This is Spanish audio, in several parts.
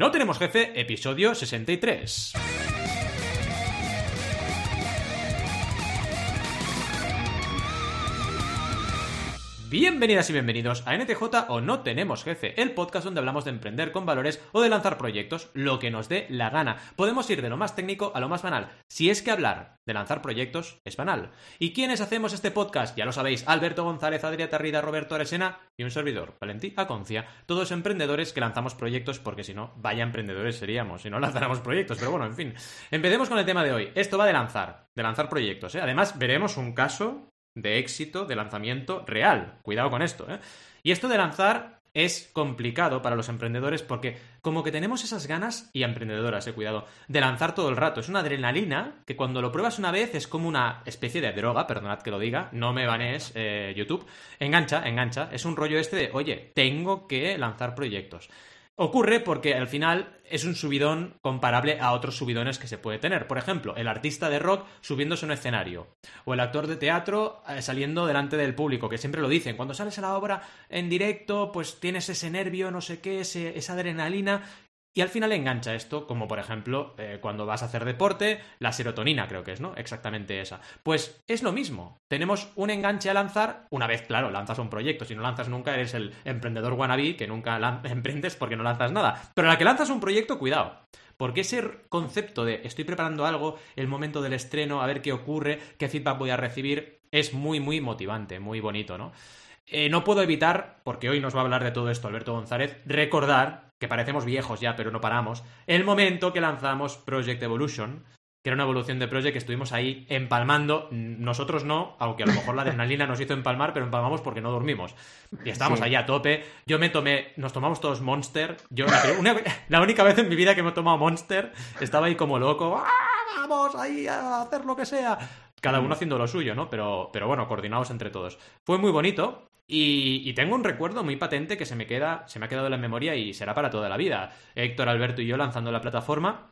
No tenemos jefe, episodio 63. Bienvenidas y bienvenidos a NTJ o No Tenemos Jefe, el podcast donde hablamos de emprender con valores o de lanzar proyectos, lo que nos dé la gana. Podemos ir de lo más técnico a lo más banal, si es que hablar de lanzar proyectos es banal. ¿Y quiénes hacemos este podcast? Ya lo sabéis, Alberto González, Adrià Tarrida, Roberto Aresena y un servidor, Valentí Aconcia, todos emprendedores que lanzamos proyectos porque si no, vaya emprendedores seríamos, si no lanzáramos proyectos, pero bueno, en fin. Empecemos con el tema de hoy. Esto va de lanzar, de lanzar proyectos. ¿eh? Además, veremos un caso de éxito de lanzamiento real. Cuidado con esto, ¿eh? Y esto de lanzar es complicado para los emprendedores porque como que tenemos esas ganas, y emprendedoras, eh, cuidado, de lanzar todo el rato. Es una adrenalina que cuando lo pruebas una vez es como una especie de droga, perdonad que lo diga, no me banees eh, YouTube. Engancha, engancha. Es un rollo este de, oye, tengo que lanzar proyectos. Ocurre porque al final es un subidón comparable a otros subidones que se puede tener. Por ejemplo, el artista de rock subiéndose a un escenario. O el actor de teatro eh, saliendo delante del público, que siempre lo dicen. Cuando sales a la obra en directo, pues tienes ese nervio, no sé qué, esa adrenalina y al final engancha esto, como por ejemplo eh, cuando vas a hacer deporte, la serotonina creo que es, ¿no? Exactamente esa. Pues es lo mismo. Tenemos un enganche a lanzar, una vez, claro, lanzas un proyecto. Si no lanzas nunca, eres el emprendedor wannabe que nunca emprendes porque no lanzas nada. Pero la que lanzas un proyecto, cuidado. Porque ese concepto de estoy preparando algo, el momento del estreno, a ver qué ocurre, qué feedback voy a recibir, es muy, muy motivante, muy bonito, ¿no? Eh, no puedo evitar, porque hoy nos va a hablar de todo esto Alberto González, recordar, que parecemos viejos ya, pero no paramos, el momento que lanzamos Project Evolution, que era una evolución de Project que estuvimos ahí empalmando, nosotros no, aunque a lo mejor la adrenalina nos hizo empalmar, pero empalmamos porque no dormimos. Y estábamos ahí a tope. Yo me tomé, nos tomamos todos Monster. Yo, la, única vez en mi vida que me he tomado Monster, estaba ahí como loco. ¡Ah, vamos ahí a hacer lo que sea! Cada uno haciendo lo suyo, ¿no? Pero, pero bueno, coordinados entre todos. Fue muy bonito. Y, tengo un recuerdo muy patente que se me queda, se me ha quedado en la memoria y será para toda la vida. Héctor, Alberto y yo lanzando la plataforma.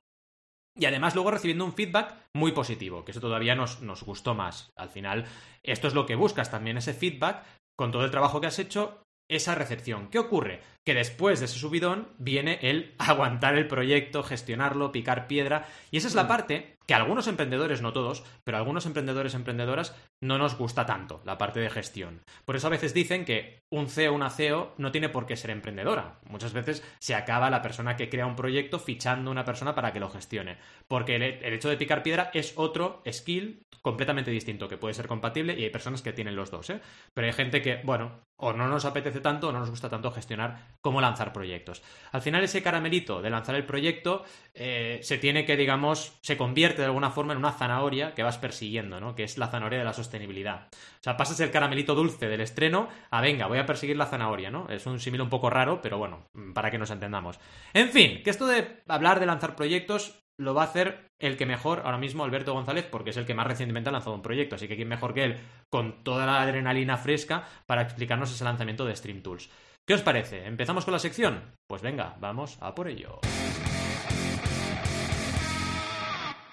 Y además luego recibiendo un feedback muy positivo, que eso todavía nos, nos gustó más. Al final, esto es lo que buscas también, ese feedback, con todo el trabajo que has hecho, esa recepción. ¿Qué ocurre? Que después de ese subidón viene el aguantar el proyecto, gestionarlo, picar piedra. Y esa es la mm. parte que algunos emprendedores, no todos, pero algunos emprendedores emprendedoras no nos gusta tanto, la parte de gestión. Por eso a veces dicen que un CEO una CEO no tiene por qué ser emprendedora. Muchas veces se acaba la persona que crea un proyecto fichando a una persona para que lo gestione. Porque el, hecho de picar piedra es otro skill completamente distinto, que puede ser compatible y hay personas que tienen los dos, ¿eh? Pero hay gente que, bueno, o no nos apetece tanto o no nos gusta tanto gestionar cómo lanzar proyectos. Al final ese caramelito de lanzar el proyecto eh, se tiene que, digamos, se convierte de alguna forma en una zanahoria que vas persiguiendo, ¿no? Que es la zanahoria de la sostenibilidad. O sea, pasas el caramelito dulce del estreno a venga, voy a perseguir la zanahoria, ¿no? Es un símil un poco raro, pero bueno, para que nos entendamos. En fin, que esto de hablar de lanzar proyectos lo va a hacer el que mejor ahora mismo, Alberto González, porque es el que más recientemente ha lanzado un proyecto. Así que quién mejor que él, con toda la adrenalina fresca, para explicarnos ese lanzamiento de Stream Tools. ¿Qué os parece? ¿Empezamos con la sección? Pues venga, vamos a por ello.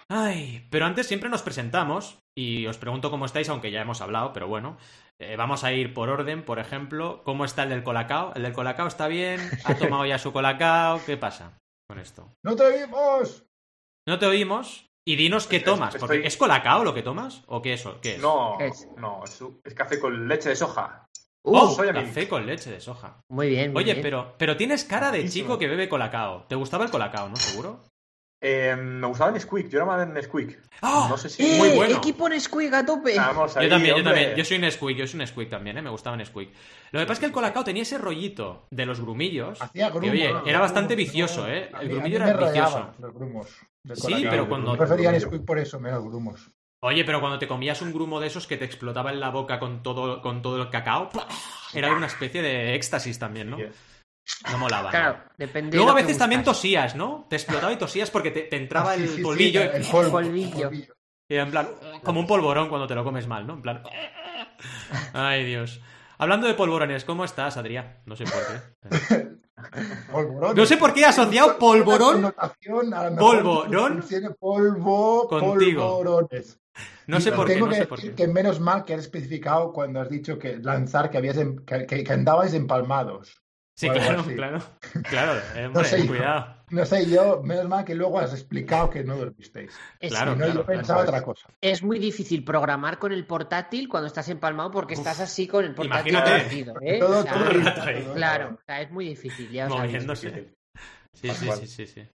Ay, pero antes siempre nos presentamos y os pregunto cómo estáis, aunque ya hemos hablado, pero bueno. Eh, vamos a ir por orden, por ejemplo. ¿Cómo está el del Colacao? ¿El del Colacao está bien? ¿Ha tomado ya su Colacao? ¿Qué pasa con esto? ¡No te oímos! No te oímos. Y dinos qué tomas. ¿Es Colacao lo que tomas? ¿O qué es? ¿Qué es? No, no, es, café con leche de soja. ¡Oh! café con leche de soja. Muy bien. Oye, pero, pero tienes cara de chico que bebe Colacao. ¿Te gustaba el Colacao, no? ¿Seguro? Eh, me gustaba Nesquik, yo era más de Nesquik. ¡Oh! No sé si. ¡Eh! Muy bueno. Equipo Nesquik a tope. yo también, yo también. Yo soy Nesquik, yo soy Nesquik también, ¿eh? Me gustaba Nesquik. Lo que pasa es que el Colacao tenía ese rollito de los grumillos. Hacía grumos, que, oye, era bastante vicioso, ¿eh? El grumillo era vicioso. Los grumos sí, pero cuando. Yo prefería Nesquik por eso, menos grumos. Oye, pero cuando te comías un grumo de esos que te explotaba en la boca con todo, con todo el cacao, era una especie de éxtasis también, ¿no? No molaba. Claro, depende. Luego a veces también tosías, ¿no? Te explotaba y tosías porque te, entraba ah, el polvillo. el, polvillo. Y en plan, como un polvorón cuando te lo comes mal, ¿no? En plan. Ay, Dios. Hablando de polvorones, ¿cómo estás, Adrián? No sé por qué. No sé por qué he asociado polvorón. Polvorón. Tiene polvo. Contigo. Polvorones. No sé por qué. no sé por qué. que menos mal que has especificado cuando has dicho que lanzar, que, habías, que andabais empalmados. Sí, claro, claro. Claro, hombre, cuidado. No sé, yo, menos mal que luego has explicado que no dormisteis. Es, Claro, Si no, claro, yo pensaba claro. otra cosa. es muy difícil programar con el portátil cuando estás empalmado porque estás así con el portátil imagínate. perdido, ¿eh? Todo, O sea, todo. Claro, o sea, es muy difícil. Ya os. Moviéndose. Sí, sí, sí, sí, sí.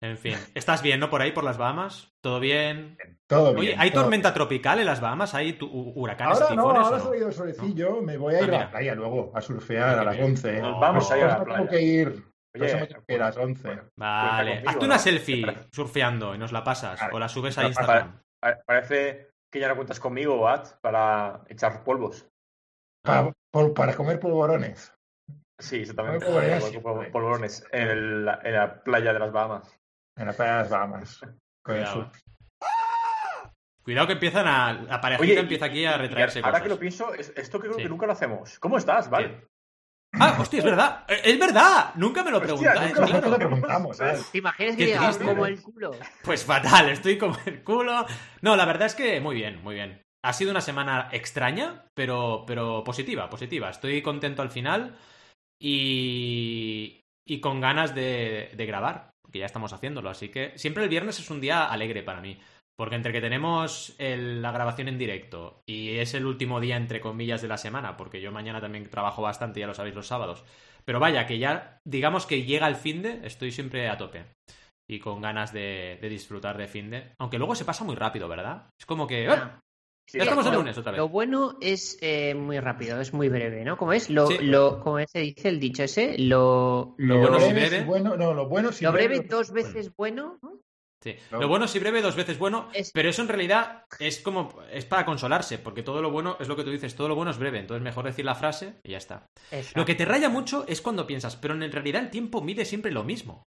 En fin. ¿Estás bien, no? Por ahí, por las Bahamas. ¿Todo bien? Todo Oye, bien, ¿hay todo tormenta tropical en las Bahamas? ¿Hay huracanes Ahora y no, tifones? ahora ha no? salido el solecillo, me voy a Ah, ir a mira. la playa luego, a surfear Ah, a las qué bien. 11. Nos vamos a ir a la me tengo playa. que ir, Oye, tengo que ir a las 11. Vale. Cuenta conmigo, Hazte una ¿no? selfie surfeando y nos la pasas. Vale. O la subes a Instagram. Pa- Parece que ya no cuentas conmigo, Bat, para echar polvos. Para, por- para comer polvorones. Sí, exactamente. Ay, polvorones. Pol- pol- Polvorones en, el- en la playa de las Bahamas. En la playa de las Bahamas. Con el Cuidado. que empiezan a. La parejita Oye, empieza aquí a retraerse ahora cosas. que lo pienso, es- esto creo Sí. que nunca lo hacemos. ¿Cómo estás, Vale? Ah, hostia, es verdad. Eh, Es verdad. Nunca me lo Hostia, preguntáis, nunca claro. preguntamos, ¿sabes? ¿Te imaginas que triste, como ¿eh? el culo? Pues fatal, estoy como el culo. No, la verdad es que muy bien, muy bien. Ha sido una semana extraña, pero, pero positiva, positiva. Estoy contento al final y, y con ganas de, grabar, que ya estamos haciéndolo. Así que siempre el viernes es un día alegre para mí. Porque entre que tenemos la grabación en directo y es el último día, entre comillas, de la semana, porque yo mañana también trabajo bastante, ya lo sabéis, los sábados. Pero vaya, que ya, digamos que llega el fin de, estoy siempre a tope. Y con ganas de, disfrutar de fin de. Aunque luego se pasa muy rápido, ¿verdad? Es como que. Ah, Sí, Ya estamos el lo- lunes otra vez. Lo bueno es eh, muy rápido, es muy breve, ¿no? ¿Cómo es? Lo, Sí. lo, como se dice el dicho ese, lo, Lo bueno si breve, bueno, no, lo bueno si lo breve breve, dos veces bueno. ¿no? Sí. No. Lo bueno si breve, dos veces bueno, Es- pero eso en realidad es como es para consolarse, porque todo lo bueno es lo que tú dices, todo lo bueno es breve, entonces mejor decir la frase y ya está. Exacto. Lo que te raya mucho es cuando piensas, pero en realidad el tiempo mide siempre lo mismo.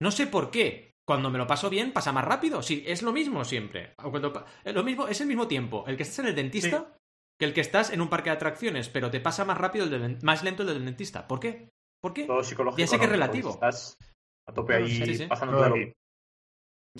No sé por qué. Cuando me lo paso bien, pasa más rápido. Sí, es lo mismo siempre. Cuando lo mismo, es el mismo tiempo. El que estás en el dentista que el que estás en un parque de atracciones, pero te pasa más rápido el del, más lento el del dentista. ¿Por qué? ¿Por qué? Todo psicológico. Ya sé que es relativo. Estás a tope No ahí sé, sí, sí. pasando Todo.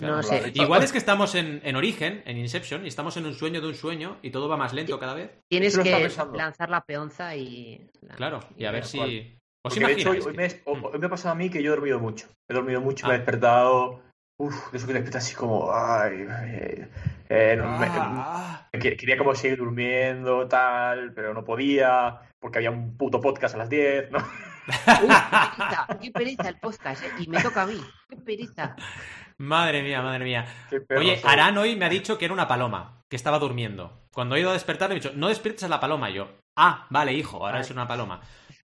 No sé. Igual es que estamos en, en Origen, en Inception, y estamos en un sueño de un sueño y todo va más lento cada vez. Tienes que lanzar la peonza y. Claro, y a ver si. ¿Os de hecho, hoy, hoy me, que- hoy me ha pasado a mí que yo he dormido mucho. He dormido mucho, me he Ah. despertado. Uf, de eso que te despiertas así como. Ay, eh, eh, no, me- Ah, me que- quería como seguir durmiendo, tal, pero no podía, porque había un puto podcast a las 10, ¿no? Uy, qué pereza, qué pereza el podcast, ¿eh? Y me toca a mí. Qué pereza. madre mía, madre mía. Oye. Arán hoy me ha dicho que era una paloma, que estaba durmiendo. Cuando he ido a despertar, me ha dicho, no despiertes a la paloma. Y yo, ah, vale, hijo, ahora Vale. es una paloma.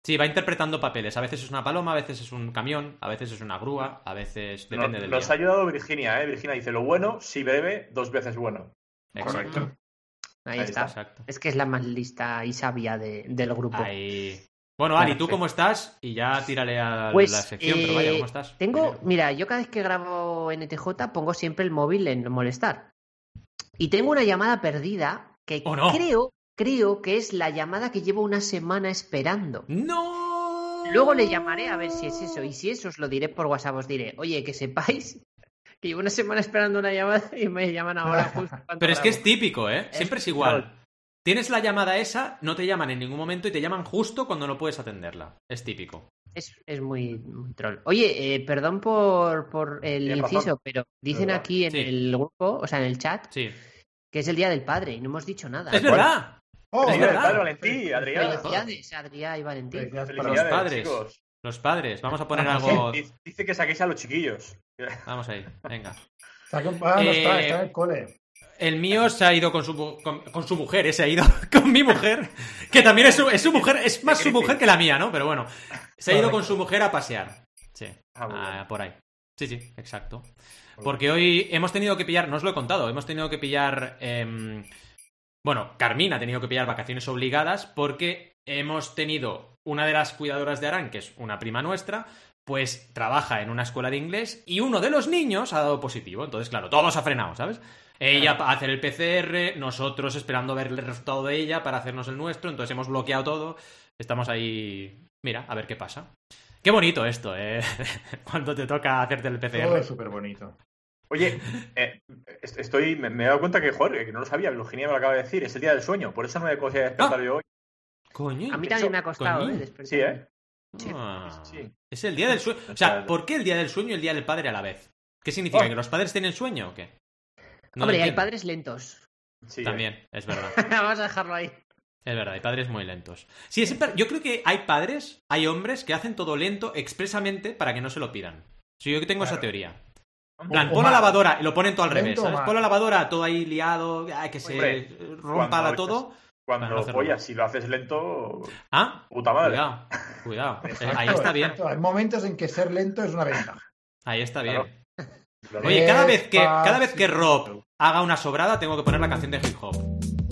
Sí, va interpretando papeles. A veces es una paloma, a veces es un camión, a veces es una grúa, a veces No- depende del nos día. ha ayudado Virginia, ¿eh? Virginia dice, lo bueno, si breve, dos veces bueno. Exacto. Ahí, Ahí está. Exacto. Es que es la más lista y sabia de- del grupo. Ahí. Bueno, Ari, ¿tú cómo estás? Y ya tírale a Pues, la sección, pero vaya, eh, ¿cómo estás? Tengo, Primero. mira, yo cada vez que grabo NTJ pongo siempre el móvil en molestar. Y tengo una llamada perdida que Oh, no. creo, creo que es la llamada que llevo una semana esperando. ¡No! Luego le llamaré a ver si es eso. Y si eso os lo diré por WhatsApp, os diré, oye, que sepáis que llevo una semana esperando una llamada y me llaman ahora justo. cuando Pero es que es grabo". típico, ¿eh? Siempre es igual. Tienes la llamada esa, no te llaman en ningún momento y te llaman justo cuando no puedes atenderla. Es típico. Es, es muy, muy troll. Oye, eh, perdón por, por el Tienes inciso, razón. pero dicen verdad. aquí en Sí. el grupo, o sea, en el chat, Sí. que es el Día del Padre y no hemos dicho nada. ¡Es verdad! Oh, Es Mira, verdad. Padre Valentí, Adrián. Felicidades, Adrián y Valentín. Felicidades para los Felicidades, padres. chicos. Los padres. Vamos a poner Ah, algo... Dice- que saquéis a los chiquillos. Vamos ahí, venga. Ah, no está, Eh, está en el cole. El mío se ha ido con su, con, con su mujer, ¿eh? se ha ido con mi mujer, que también es su, es su mujer, es más su mujer que la mía, ¿no? Pero bueno, se ha ido con su mujer a pasear. Sí, Ah, por ahí. Sí, sí, exacto. Porque hoy hemos tenido que pillar, no os lo he contado, hemos tenido que pillar. em, bueno, Carmín ha tenido que pillar vacaciones obligadas porque hemos tenido una de las cuidadoras de Arán, que es una prima nuestra, pues trabaja en una escuela de inglés y uno de los niños ha dado positivo. Entonces, claro, todo se ha frenado, ¿sabes? Ella para hacer el PCR, nosotros esperando ver el resultado de ella para hacernos el nuestro, entonces hemos bloqueado todo. Estamos ahí, mira, a ver qué pasa. Qué bonito esto, ¿eh? Cuando te toca hacerte el Todo PCR. es súper bonito. Oye, eh, est- estoy, me, me he dado cuenta que, joder, que no lo sabía, Virginia me lo acaba de decir, es el día del sueño, por eso no me he conseguido despertar Ah. yo hoy. Coño. A mí también me ha costado. ¿eh? despertar. Sí, ¿eh? Ah, Sí, sí. Es el día del sueño. O sea, ¿por qué el día del sueño y el día del padre a la vez? ¿Qué significa? Oh. ¿Que los padres tienen sueño o qué? No Hombre, hay padres lentos. Sí, También, es verdad. Vamos a dejarlo ahí. Es verdad, hay padres muy lentos. Sí, es per- yo creo que hay padres, hay hombres que hacen todo lento expresamente para que no se lo pidan. Sí, yo tengo esa teoría. En plan, pon la lavadora y lo ponen todo al revés, ¿sabes? Pon la lavadora todo ahí liado, ay, que se Hombre, rompa la todo. Cuando no mal. si lo haces lento, Ah, puta madre. cuidado, cuidado. Eh, Exacto, ahí está bien, exacto. Hay momentos en que ser lento es una ventaja. ahí está bien. Claro. Claro. Oye, cada vez que, cada vez que Rob haga una sobrada, tengo que poner la canción de hip hop.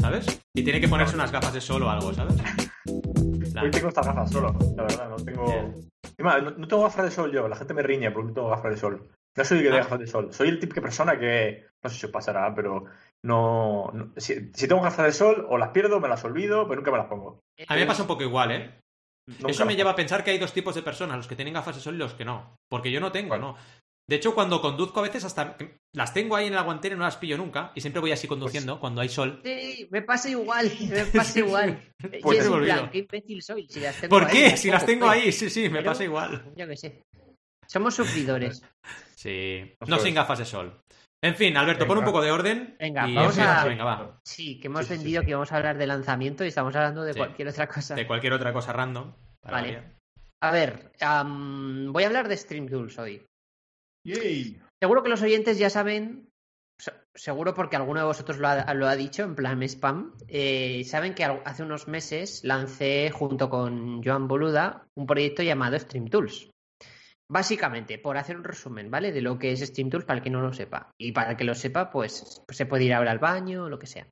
¿Sabes? Y tiene que ponerse unas gafas de sol o algo, ¿sabes? Plan, Hoy tengo estas gafas solo, la verdad, no tengo. No, no tengo gafas de sol yo, la gente me riñe porque no tengo gafas de sol. No soy el que Ah. gafas de sol, soy el tipo de persona que. No sé si os pasará, pero no. no- si, si tengo gafas de sol, o las pierdo, me las olvido, pero nunca me las pongo. A mí me pasa un poco igual, ¿eh? Nunca Eso me las lleva a pensar que hay dos tipos de personas, los que tienen gafas de sol y los que no. Porque yo no tengo, Bueno. ¿no? De hecho, cuando conduzco a veces hasta las tengo ahí en la guantera y no las pillo nunca. Y siempre voy así conduciendo cuando hay sol. Sí, me pasa igual, me pasa igual. Pues Y es en plan, qué imbécil soy. Si las tengo ¿Por ahí, qué? Si las tengo pues. ahí, sí, sí, me Pero- pasa igual. Yo qué sé. Somos sufridores. Sí. No sin gafas de sol. En fin, Alberto, pon un poco de orden. Venga, y vamos a- Venga, va. Sí, que hemos Sí, vendido sí. que íbamos a hablar de lanzamiento y estamos hablando de Sí. cualquier otra cosa. De cualquier otra cosa random. para Vale. variar. A ver, voy a hablar de Stream Tools hoy. Yay. Seguro que los oyentes ya saben, se- seguro porque alguno de vosotros lo ha, lo ha dicho en plan spam, eh, saben que hace unos meses lancé junto con Joan Boluda un proyecto llamado Stream Tools. Básicamente, por hacer un resumen, ¿vale? De lo que es Stream Tools para el que no lo sepa. Y para el que lo sepa, pues, pues se puede ir ahora al baño o lo que sea.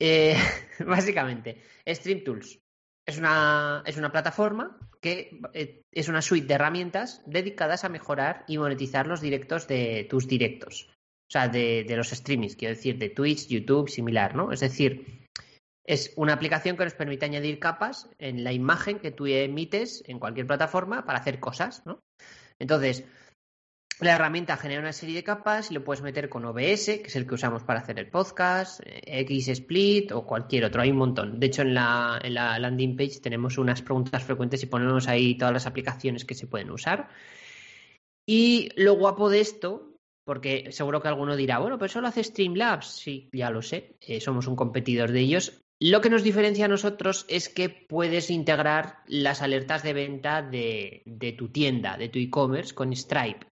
Eh, básicamente, Stream Tools es una, es una plataforma que eh, es una suite de herramientas dedicadas a mejorar y monetizar los directos de tus directos. O sea, de, de los streamings, quiero decir, de Twitch, YouTube, similar, ¿no? Es decir, es una aplicación que nos permite añadir capas en la imagen que tú emites en cualquier plataforma para hacer cosas, ¿no? Entonces, la herramienta genera una serie de capas y lo puedes meter con OBS, que es el que usamos para hacer el podcast, eh, XSplit o cualquier otro. Hay un montón. De hecho, en la, en la landing page tenemos unas preguntas frecuentes y ponemos ahí todas las aplicaciones que se pueden usar. Y lo guapo de esto, porque seguro que alguno dirá, bueno, pero eso lo hace Streamlabs. Sí, ya lo sé, eh, somos un competidor de ellos. Lo que nos diferencia a nosotros es que puedes integrar las alertas de venta de, tu tienda, de tu e-commerce con Stripe.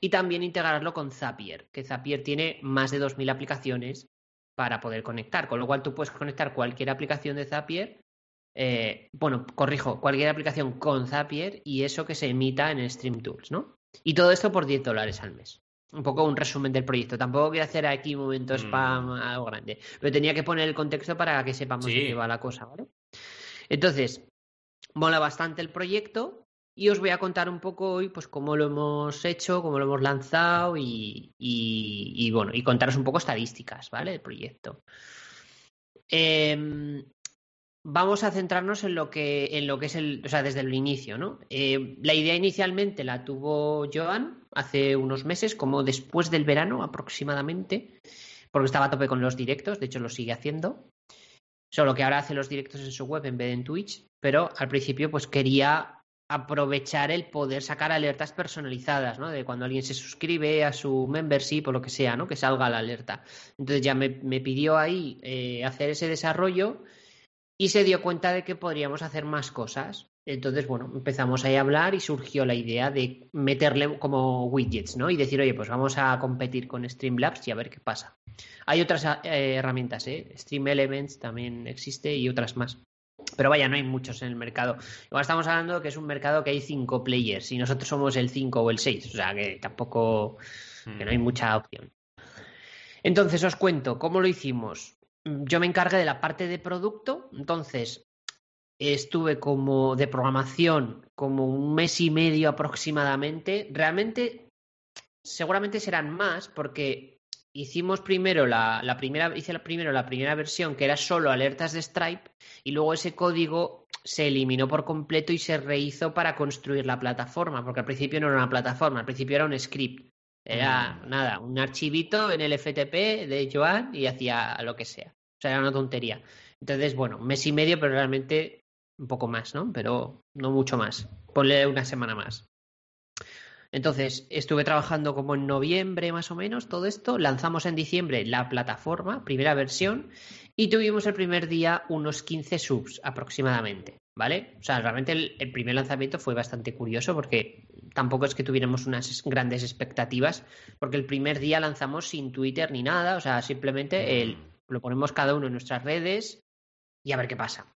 Y también integrarlo con Zapier, que Zapier tiene más de 2.000 aplicaciones para poder conectar, con lo cual tú puedes conectar cualquier aplicación de Zapier, eh, bueno, corrijo, cualquier aplicación con Zapier y eso que se emita en Stream Tools, ¿no? Y todo esto por 10 dólares al mes. Un poco un resumen del proyecto. Tampoco quiero hacer aquí un momento Mm. spam, algo grande. Pero tenía que poner el contexto para que sepamos Sí. de qué va la cosa, ¿vale? Entonces, mola bastante el proyecto y os voy a contar un poco hoy pues cómo lo hemos hecho, cómo lo hemos lanzado y, y- y, bueno, y contaros un poco estadísticas, ¿vale? Del proyecto. Em, vamos a centrarnos en lo que, en lo que es el, o sea, desde el inicio, ¿no? Eh, la idea inicialmente la tuvo Joan hace unos meses, como después del verano aproximadamente, porque estaba a tope con los directos, de hecho lo sigue haciendo. Solo que ahora hace los directos en su web en vez de en Twitch, pero al principio pues quería aprovechar el poder sacar alertas personalizadas, ¿no? De cuando alguien se suscribe a su membership o lo que sea, ¿no? Que salga la alerta. Entonces ya me, me pidió ahí eh, hacer ese desarrollo y se dio cuenta de que podríamos hacer más cosas. Entonces, bueno, empezamos ahí a hablar y surgió la idea de meterle como widgets, ¿no? Y decir, oye, pues vamos a competir con Streamlabs y a ver qué pasa. Hay otras eh, herramientas, ¿eh? Stream Elements también existe y otras más. Pero vaya, no hay muchos en el mercado. Igual estamos hablando de que es un mercado que hay cinco players y nosotros somos el 5 o el 6. O sea que tampoco, que no hay mucha opción. Entonces os cuento cómo lo hicimos. Yo me encargué de la parte de producto, entonces estuve como de programación como un mes y medio aproximadamente. Realmente, seguramente serán más porque hicimos primero la, la primera, hice la, primero la primera versión que era solo alertas de Stripe y luego ese código se eliminó por completo y se rehizo para construir la plataforma, porque al principio no era una plataforma, al principio era un script. Era Mm. nada, un archivito en el FTP de Joan y hacía lo que sea. O sea, era una tontería. Entonces, bueno, mes y medio, pero realmente un poco más, ¿no? Pero no mucho más. Ponle una semana más. Entonces, estuve trabajando como en noviembre más o menos todo esto, lanzamos en diciembre la plataforma, primera versión, y tuvimos el primer día unos 15 subs aproximadamente, ¿vale? O sea, realmente el, primer lanzamiento fue bastante curioso porque tampoco es que tuviéramos unas grandes expectativas, porque el primer día lanzamos sin Twitter ni nada, o sea, simplemente el, lo ponemos cada uno en nuestras redes y a ver qué pasa.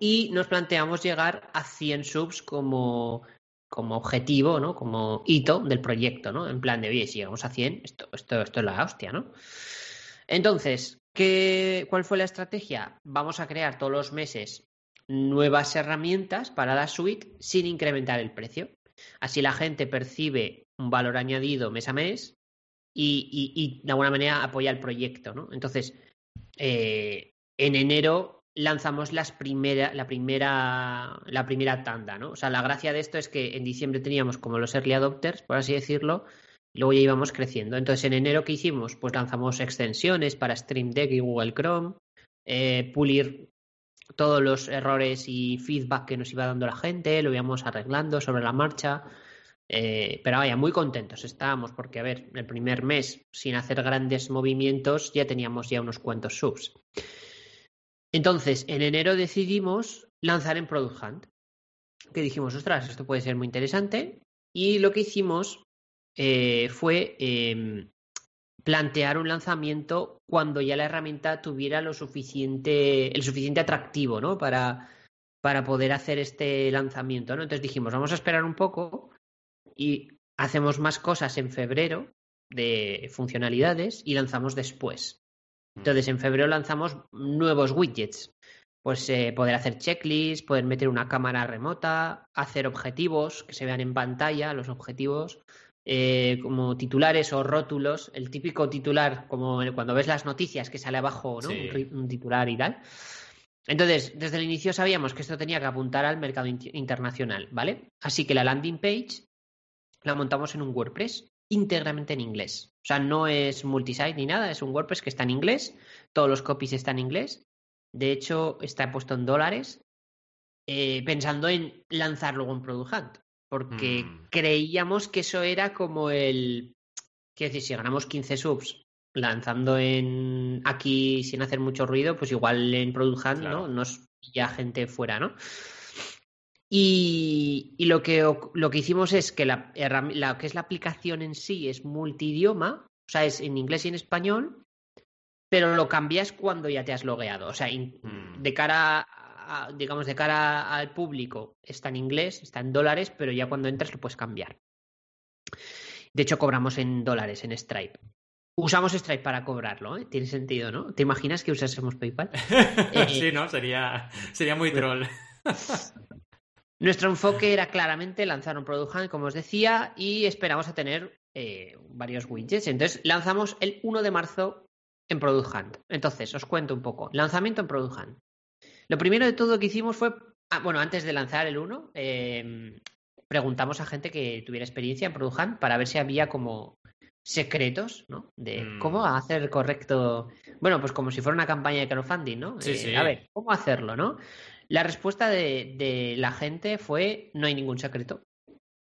Y nos planteamos llegar a 100 subs como como objetivo, ¿no? Como hito del proyecto, ¿no? En plan de, oye, si llegamos a 100, esto, esto, esto es la hostia, ¿no? Entonces, ¿qué, ¿cuál fue la estrategia? Vamos a crear todos los meses nuevas herramientas para la suite sin incrementar el precio. Así la gente percibe un valor añadido mes a mes y, y, de alguna manera apoya el proyecto, ¿no? Entonces, eh, en enero lanzamos las primera, la, primera, la primera tanda, ¿no? O sea, la gracia de esto es que en diciembre teníamos como los early adopters, por así decirlo, y luego ya íbamos creciendo. Entonces, en enero, ¿qué hicimos? Pues lanzamos extensiones para Stream Deck y Google Chrome, eh, pulir todos los errores y feedback que nos iba dando la gente, lo íbamos arreglando sobre la marcha. Eh, pero vaya, muy contentos estábamos porque, a ver, el primer mes, sin hacer grandes movimientos, ya teníamos ya unos cuantos subs. Entonces, en enero decidimos lanzar en Product Hunt. Que dijimos, ostras, esto puede ser muy interesante. Y lo que hicimos eh, fue em, plantear un lanzamiento cuando ya la herramienta tuviera lo suficiente, el suficiente atractivo, ¿no? Para, para poder hacer este lanzamiento, ¿no? Entonces dijimos, vamos a esperar un poco y hacemos más cosas en febrero de funcionalidades y lanzamos después. Entonces, en febrero lanzamos nuevos widgets. Pues eh, poder hacer checklists, poder meter una cámara remota, hacer objetivos que se vean en pantalla, los objetivos, eh, como titulares o rótulos. El típico titular, como cuando ves las noticias que sale abajo, ¿no? Un, titular y tal. Entonces, desde el inicio sabíamos que esto tenía que apuntar al mercado internacional, ¿vale? Así que la landing page la montamos en un WordPress íntegramente en inglés. O sea, no es multisite ni nada, es un WordPress que está en inglés, todos los copies están en inglés. De hecho, está puesto en dólares, eh, pensando en lanzar luego un Product Hunt, porque mm. creíamos que eso era como el. Quiero decir, si ganamos 15 subs lanzando en aquí sin hacer mucho ruido, pues igual en Product Hunt, ¿no? Nos ya gente fuera, ¿no? Y, lo, que, lo que hicimos es que la, que es la aplicación en sí es multidioma, o sea, es en inglés y en español, pero lo cambias cuando ya te has logueado. O sea, mm. de cara digamos, de cara al público está en inglés, está en dólares, pero ya cuando entras lo puedes cambiar. De hecho, cobramos en dólares, en Stripe. Usamos Stripe para cobrarlo, ¿eh? Tiene sentido, ¿no? ¿Te imaginas que usásemos PayPal? sí, ¿no? Sería, sería muy troll. Nuestro enfoque era claramente lanzar un Product Hunt, como os decía, y esperamos a tener eh, varios widgets. Entonces, lanzamos el 1 de marzo en Product Hunt. Entonces, os cuento un poco. Lanzamiento en Product Hunt. Lo primero de todo que hicimos fue, ah, bueno, antes de lanzar el 1, em, preguntamos a gente que tuviera experiencia en Product Hunt para ver si había como secretos, ¿no? De mm. cómo hacer correcto. Bueno, pues como si fuera una campaña de crowdfunding, ¿no? Sí, sí. A ver, ¿cómo hacerlo, no? La respuesta de, la gente fue: no hay ningún secreto.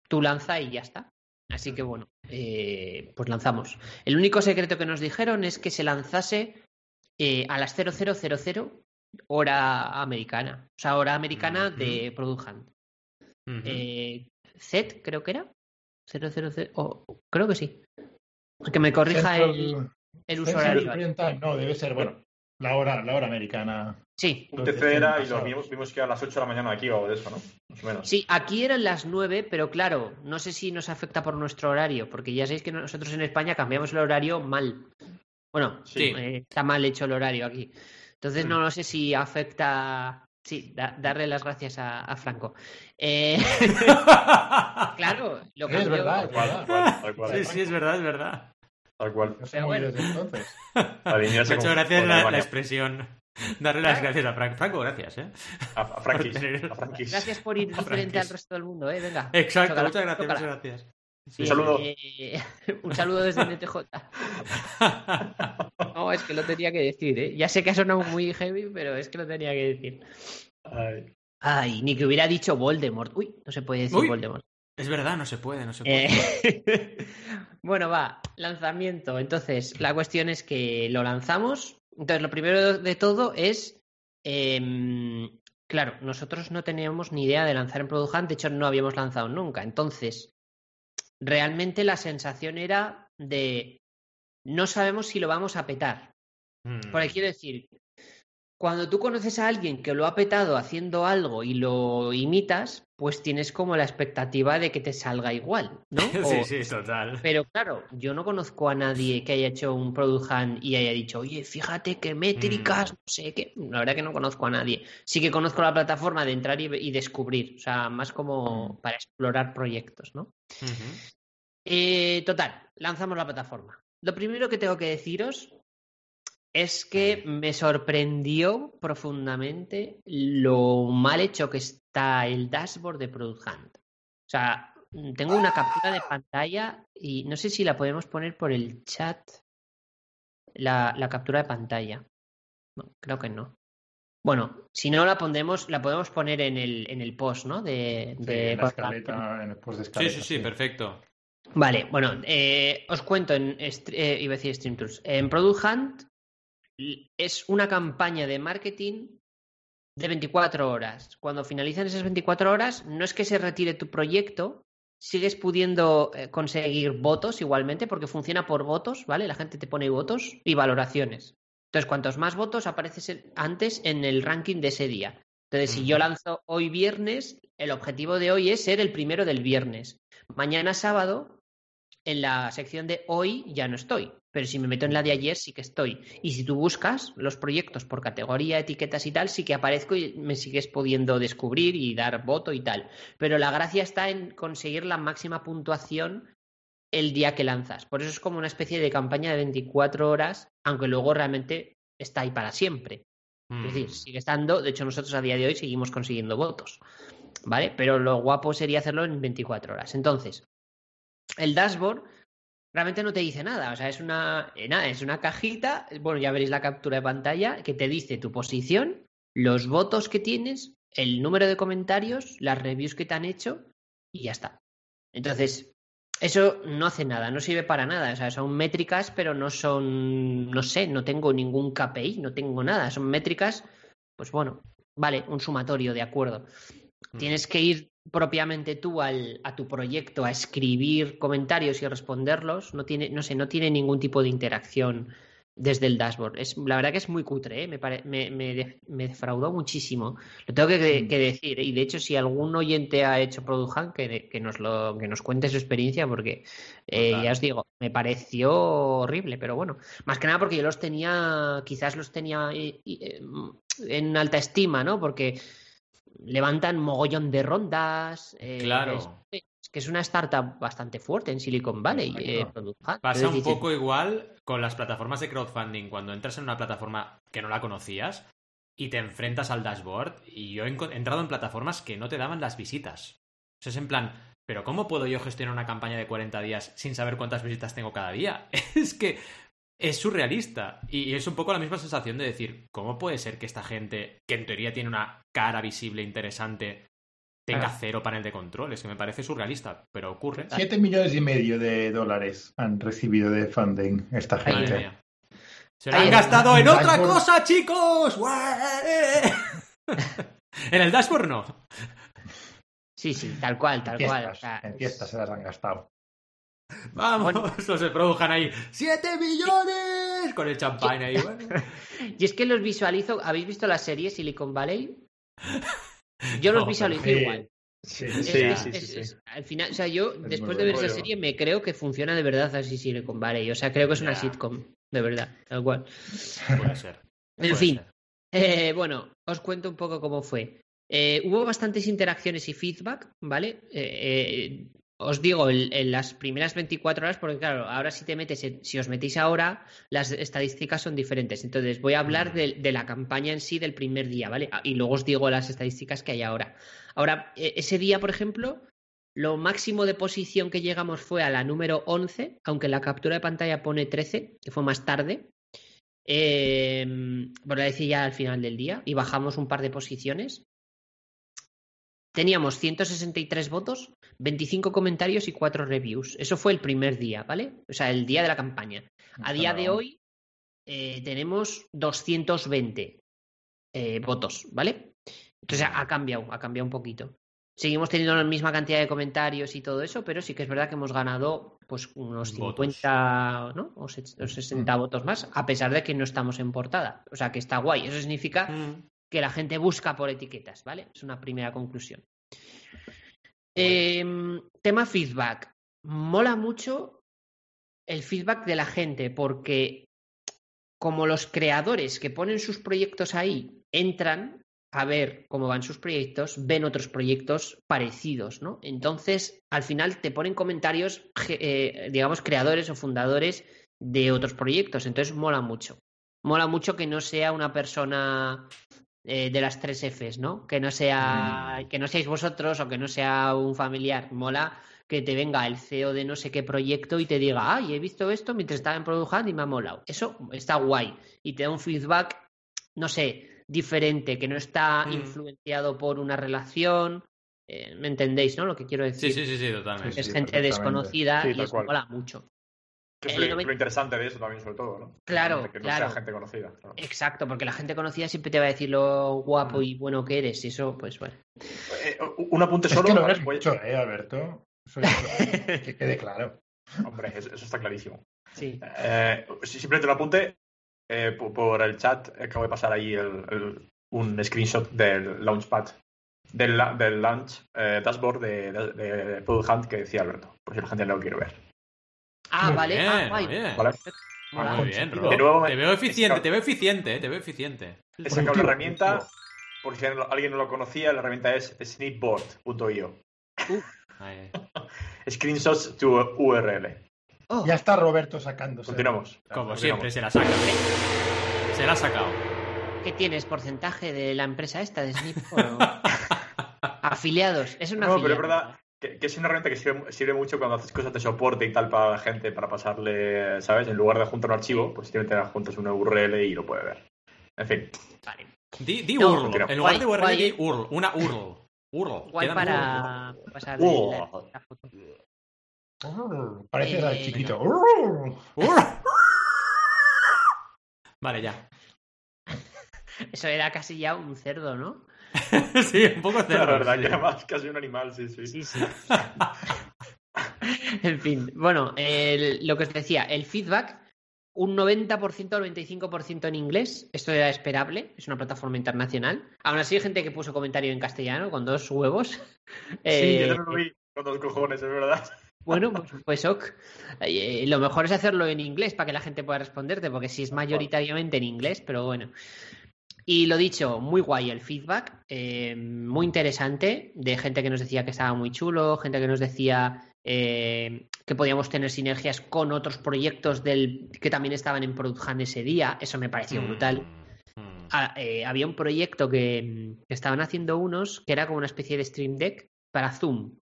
Tú lanza y ya está. Así que bueno, eh, pues lanzamos. El único secreto que nos dijeron es que se lanzase eh, a las 0000 hora americana. O sea, hora americana de Product Hunt. Eh, Z, creo que era. 000. Oh, creo que sí. Que me corrija el, el usuario. No, debe ser, bueno, la hora, la hora americana. Sí. Un TC era y lo vimos, vimos que a las 8 de la mañana aquí o algo de eso, ¿no? Más o menos. Sí, aquí eran las 9, pero claro, no sé si nos afecta por nuestro horario, porque ya sabéis que nosotros en España cambiamos el horario mal. Bueno, sí. Eh, está mal hecho el horario aquí. Entonces no, no sé si afecta. Sí, darle las gracias a, Franco. Eh... claro, lo que es verdad, Sí, sí, es verdad, es verdad. Tal cual. No sé bueno. desde entonces. Muchas gracias la, la, expresión. Darle las gracias a Franco. Franco, gracias, ¿eh? A, a, Frankis, Gracias por ir diferente al resto del mundo, ¿eh? Venga. Exacto, muchas gracias, muchas gracias. un saludo. Eh, un saludo desde NTJ. no, es que lo tenía que decir, ¿eh? Ya sé que ha sonado muy heavy, pero es que lo tenía que decir. Ay. Ay, ni que hubiera dicho Voldemort. Uy, no se puede decir Uy. Voldemort. Es verdad, no se puede, no se puede. Eh, bueno, va, lanzamiento. Entonces, la cuestión es que lo lanzamos. Entonces, lo primero de todo es. em, claro, nosotros no teníamos ni idea de lanzar en Product Hunt, de hecho, no habíamos lanzado nunca. Entonces, realmente la sensación era de. No sabemos si lo vamos a petar. Mm. Porque quiero decir, cuando tú conoces a alguien que lo ha petado haciendo algo y lo imitas, pues tienes como la expectativa de que te salga igual, ¿no? Sí, O- sí, total. Pero claro, yo no conozco a nadie que haya hecho un Product y haya dicho, oye, fíjate qué métricas, Mm. no sé qué. La verdad que no conozco a nadie. Sí que conozco la plataforma de entrar y, y descubrir, o sea, más como para explorar proyectos, ¿no? Eh, total, lanzamos la plataforma. Lo primero que tengo que deciros es que me sorprendió profundamente lo mal hecho que está el dashboard de Product Hunt. O sea, tengo una captura de pantalla y no sé si la podemos poner por el chat. La, la captura de pantalla. No, creo que no. Bueno, si no la pondremos, la podemos poner en el, en el post, ¿no? De, Sí, de en la escaleta, en el post de Sí, sí, sí, perfecto. Vale, bueno, eh, os cuento en, eh, iba a decir Stream Tours. En Product Hunt es una campaña de marketing de 24 horas. Cuando finalizan esas 24 horas, no es que se retire tu proyecto, sigues pudiendo eh, conseguir votos igualmente, porque funciona por votos, ¿vale? La gente te pone votos y valoraciones. Entonces, cuantos más votos apareces antes en el ranking de ese día. Entonces, si yo lanzo hoy viernes, el objetivo de hoy es ser el primero del viernes. Mañana sábado, en la sección de hoy ya no estoy, pero si me meto en la de ayer sí que estoy. Y si tú buscas los proyectos por categoría, etiquetas y tal, sí que aparezco y me sigues pudiendo descubrir y dar voto y tal. Pero la gracia está en conseguir la máxima puntuación el día que lanzas. Por eso es como una especie de campaña de 24 horas, aunque luego realmente está ahí para siempre. Es Mm. decir, sigue estando, de hecho nosotros a día de hoy seguimos consiguiendo votos, ¿vale? Pero lo guapo sería hacerlo en 24 horas. Entonces, el dashboard realmente no te dice nada, o sea, es una, eh, es una cajita, bueno, ya veréis la captura de pantalla, que te dice tu posición, los votos que tienes, el número de comentarios, las reviews que te han hecho y ya está. Entonces, eso no hace nada, no sirve para nada. O sea, son métricas, pero no son, no sé, no tengo ningún KPI, no tengo nada. Son métricas, pues bueno, vale, un sumatorio, de acuerdo. Mm. Tienes que ir propiamente tú al, a tu proyecto a escribir comentarios y responderlos. No tiene, no sé, no tiene ningún tipo de interacción desde el dashboard. Es, la verdad que es muy cutre, ¿eh? me, pare- me, me me defraudó muchísimo. Lo tengo que, que decir. Y de hecho, si algún oyente ha hecho Product Hunt, que, que nos lo, que nos cuente su experiencia, porque eh, ya os digo, me pareció horrible, pero bueno. Más que nada porque yo los tenía, quizás los tenía eh, eh, en alta estima, ¿no? Porque levantan mogollón de rondas. eh, Claro. Es, es que es una startup bastante fuerte en Silicon Valley. Eh. Pasa un poco igual con las plataformas de crowdfunding. Cuando entras en una plataforma que no la conocías y te enfrentas al dashboard, y yo he entrado en plataformas que no te daban las visitas. O sea, es en plan, ¿pero cómo puedo yo gestionar una campaña de 40 días sin saber cuántas visitas tengo cada día? es que es surrealista. Y es un poco la misma sensación de decir, ¿cómo puede ser que esta gente, que en teoría tiene una cara visible interesante, tenga cero panel de control? Es que me parece surrealista, pero ocurre. Siete millones y medio de dólares han recibido de funding esta gente. mía. Se lo han gastado en otra Dashboard. cosa, chicos. En el dashboard no. Sí, sí, tal cual, tal En cual. fiestas, o sea, en fiestas se las han gastado. Vamos, Bueno. no se produjan ahí. ¡Siete millones! Con el champán ahí. bueno. Y es que los visualizo. ¿Habéis visto la serie Silicon Valley? Yo los visualizo Sí, igual. sí, Es- Sí, es- sí, es- al final, o sea, yo después de ver esa serie me creo que funciona de verdad así Silicon Valley. O sea, creo que es una Ya. sitcom, de verdad, tal cual. Puede ser. En fin, ser. eh, bueno, os cuento un poco cómo fue. Eh, hubo bastantes interacciones y feedback, ¿vale? Eh, os digo, en, en las primeras 24 horas, porque claro, ahora si te metes, en- si os metéis ahora, las estadísticas son diferentes. Entonces, voy a hablar Mm. de, de la campaña en sí del primer día, ¿vale? Ah, Y luego os digo las estadísticas que hay ahora. Ahora, eh, ese día, por ejemplo, lo máximo de posición que llegamos fue a la número 11, aunque la captura de pantalla pone 13, que fue más tarde. Eh, por la decía ya al final del día, y bajamos un par de posiciones. Teníamos 163 votos, 25 comentarios y 4 reviews. Eso fue el primer día, ¿vale? O sea, el día de la campaña. A día de hoy eh, tenemos 220 eh, votos, ¿vale? Entonces ha cambiado, ha cambiado un poquito. Seguimos teniendo la misma cantidad de comentarios y todo eso, pero sí que es verdad que hemos ganado pues unos 50 ¿no? o 60 votos más, a pesar de que no estamos en portada. O sea que está guay. Eso significa Mm. Que la gente busca por etiquetas, ¿vale? Es una primera conclusión. Em, tema feedback. Mola mucho el feedback de la gente porque como los creadores que ponen sus proyectos ahí entran a ver cómo van sus proyectos, ven otros proyectos parecidos, ¿no? Entonces, al final te ponen comentarios, eh, digamos, creadores o fundadores de otros proyectos. Entonces, mola mucho. Mola mucho que no sea una persona eh, de las tres Fs, ¿no? Que no sea, que no seáis vosotros o que no sea un familiar. Mola que te venga el CEO de no sé qué proyecto y te diga, ay, he visto esto mientras estaba en Product Hunt y me ha molado. Eso está guay. Y te da un feedback, no sé, diferente, que no está Mm. influenciado por una relación. Eh, ¿Me entendéis, no? Lo que quiero decir. Sí, sí, sí, sí, totalmente. Es Sí, gente desconocida Sí, y cual. mola mucho. Que es El lo, lo interesante de eso también, sobre todo, ¿no? Claro, Que no claro. sea gente conocida. claro. Exacto, porque la gente conocida siempre te va a decir lo guapo y bueno que eres, y eso, pues bueno. Eh, un apunte Es solo. que no ¿vale? eres mucho, ¿eh, Alberto? Eso es- que quede claro. Hombre, eso, eso está clarísimo. Sí. Eh, si- simplemente lo apunte eh, por, por el chat. Acabo de pasar ahí el- el- un screenshot del Launchpad, del, la- del Launch eh, Dashboard de, de, Hunt que decía Alberto, por si la gente no lo quiere ver. Ah, Muy vale. bien, ah, guay. muy bien. ¿Vale? Mola. Muy bien, De Rob. nuevo Te veo eficiente, te veo eficiente, te veo eficiente. He sacado la herramienta, por si alguien no lo conocía, la herramienta es snipboard.io. Ahí. Screenshots to URL. Oh, Ya está Roberto sacándose. Continuamos. Como Continuamos. siempre, se la saca. Se la ha sacado. ¿Qué tienes? ¿Porcentaje de la empresa esta de Snip? o- Afiliados. Es una No, pero es verdad que, que es una herramienta que sirve, sirve mucho cuando haces cosas de soporte y tal para la gente, para pasarle, ¿sabes? En lugar de juntar un archivo, pues simplemente juntas una URL y lo puede ver. En fin, Vale. Di, di No, URL. En lugar de URL, guay. di URL. Una URL. URL. Guay Queda para pasar Oh. la, la foto. Urr, Parece al Eh, chiquito. URL. Vale, ya. Eso era casi ya un cerdo, ¿no? sí, un poco la cerdo. verdad sí. que era más casi un animal, sí, sí. Sí, sí. en fin, bueno, el- lo que os decía, el feedback, un 90% al 25% en inglés, esto era esperable, es una plataforma internacional. Aún así hay gente que puso comentario en castellano con dos huevos. Sí, Eh, yo lo vi con dos cojones, es verdad. Bueno, pues, pues ok. Eh, lo mejor es hacerlo en inglés para que la gente pueda responderte, porque si es mayoritariamente en inglés, pero bueno. Y lo dicho, muy guay el feedback, eh, muy interesante, de gente que nos decía que estaba muy chulo, gente que nos decía eh, que podíamos tener sinergias con otros proyectos del que también estaban en Product Hunt ese día, eso me pareció brutal. Mm. Ah, eh, había un proyecto que, que estaban haciendo unos que era como una especie de Stream Deck para Zoom.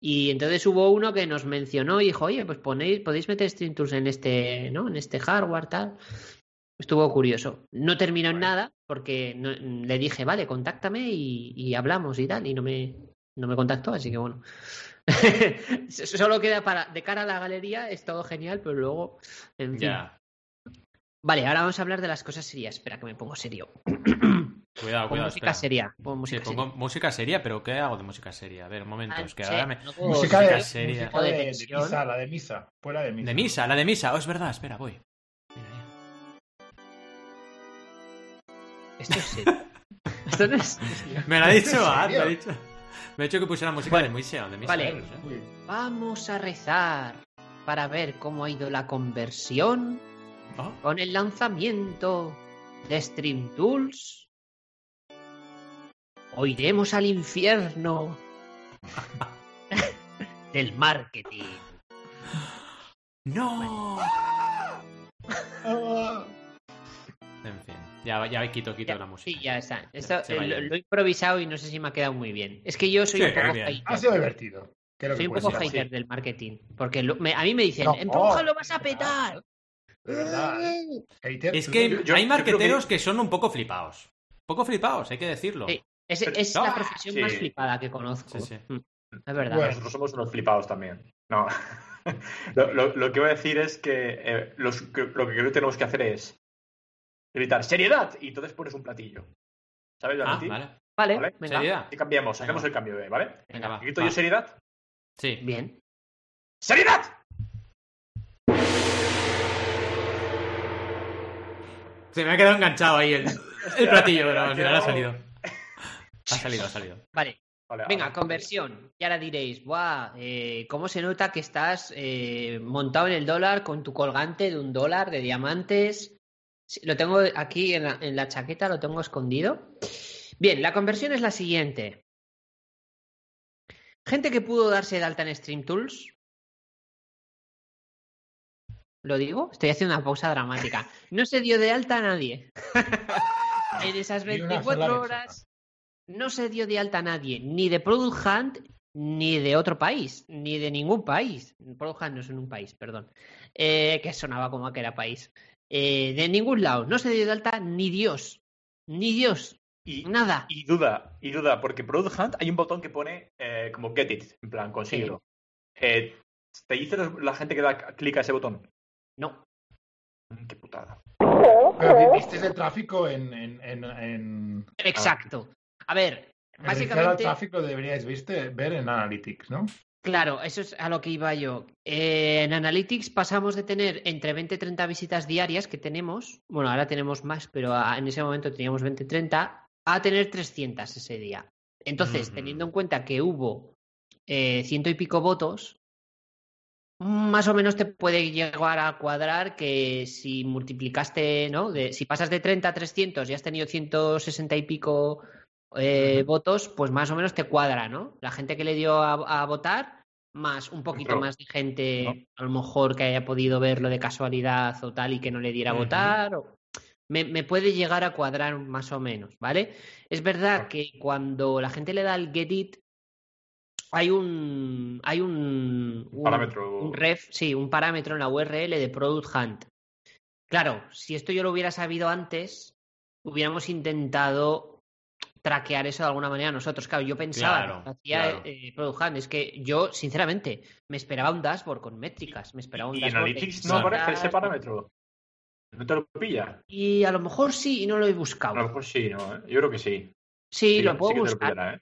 Y entonces hubo uno que nos mencionó y dijo, oye, pues ponéis, podéis meter Stream Tools en este, ¿no? En este hardware, tal. Estuvo curioso. No terminó en nada porque no- le dije, vale, contáctame y, y hablamos y tal. Y no me, no me contactó, así que bueno. Solo queda para, de cara a la galería, es todo genial, pero luego, en fin. Ya. Vale, ahora vamos a hablar de las cosas serias. Espera que me pongo serio. Cuidado, cuidado. música espera. seria. Pon Sí, música pongo seria. música seria, pero ¿qué hago de música seria? A ver, un momento, Ah, es que sí, ahora me... algo- Música, música de, seria. música de, misa, la de misa. Fuera de misa. De misa, la de misa. Oh, es verdad, espera, voy. Esto es serio. Esto no es serio. Me lo ha dicho, ¿En ah, me ha dicho. Me ha dicho que pusiera música de misa, de misa. Vale. ¿eh? Vamos a rezar para ver cómo ha ido la conversión Oh, con el lanzamiento de Stream Tools. O iremos al infierno del marketing. ¡No! ah, ya, ya quito, quito Ya, la música. Sí, ya está. Esto, eh, lo, he improvisado y no sé si me ha quedado muy bien. Es que yo soy Sí, un poco hater. Ha sido divertido. Creo Soy que un poco así. hater del marketing. Porque lo- me- a mí me dicen, No, empuja, lo vas a petar. De verdad. Hater, Es que no- yo- yo hay que- marqueteros que... son un poco flipados. Un poco flipados, hay que decirlo. Sí. Es, es No, la profesión más sí. flipada que conozco. Sí, sí. Mm, Es verdad. Bueno. Nosotros somos unos flipados también. No. lo, lo- lo que voy a decir es que, eh, los- que- lo que creo que tenemos que hacer es gritar ¡seriedad! Y entonces pones un platillo. ¿Sabes, Ah, vale. vale, ¿Vale? venga. ¿Seriedad? Y cambiamos, hacemos el cambio de, ¿vale? Venga, va. ¿Grito va. yo seriedad? Sí. Bien. ¡Seriedad! Se me ha quedado enganchado ahí el, el platillo, pero al ha final ha salido. Ha salido, ha salido. Vale. Vale, Venga, ahora. conversión. Y ahora diréis, ¡buah! eh, ¿Cómo se nota que estás eh, montado en el dólar con tu colgante de un dólar de diamantes? Sí, Lo tengo aquí en la, en la chaqueta, lo tengo escondido. Bien, la conversión es la siguiente. Gente que pudo darse de alta en Stream Tools. ¿Lo digo? Estoy haciendo una pausa dramática. No se dio de alta a nadie. en esas Ni una 24 sola horas no se dio de alta a nadie, ni de Product Hunt, ni de otro país, ni de ningún país. Product Hunt no es en un país, perdón. Eh, que sonaba como que era país. Eh, de ningún lado. No se dio de alta ni Dios. Ni Dios. Y, Nada. y duda, y duda, porque Product Hunt hay un botón que pone eh, como get it, en plan, consíguelo. Eh, ¿Te dice la gente que da clic a ese botón? No. Mm, Qué putada. Pero viste el tráfico en. en, en, en... Exacto. A ver, el básicamente. tráfico deberíais viste, ver en Analytics, ¿no? Claro, eso es a lo que iba yo. Eh, en Analytics pasamos de tener entre 20 y 30 visitas diarias que tenemos, bueno, ahora tenemos más, pero a- en ese momento teníamos 20 y 30, a tener 300 ese día. Entonces, teniendo en cuenta que hubo eh, ciento y pico votos, más o menos te puede llegar a cuadrar que si multiplicaste, ¿no? De, si pasas de 30 a 300 y has tenido 160 y pico eh, votos, pues más o menos te cuadra, ¿no? La gente que le dio a, a votar, más un poquito Pero, más de gente, ¿no? a lo mejor que haya podido verlo de casualidad o tal y que no le diera a votar. o- Me, me puede llegar a cuadrar más o menos, ¿vale? Es verdad que cuando la gente le da el get it, hay un. Hay un. un- Parámetro. un ref, sí, un parámetro en la URL de Product Hunt. Claro, si esto yo lo hubiera sabido antes, hubiéramos intentado traquear eso de alguna manera nosotros. Claro, yo pensaba Claro, que hacía claro. eh, Product Hunt, es que yo, sinceramente, me esperaba un dashboard con métricas, me esperaba un Y dashboard. Analytics no aparece ese parámetro. ¿No te lo pilla? Y a lo mejor sí, y no lo he A lo buscado. mejor sí, ¿no? ¿Eh? Yo creo que sí. Sí, Sí, lo puedo lo buscar. pillará, ¿eh?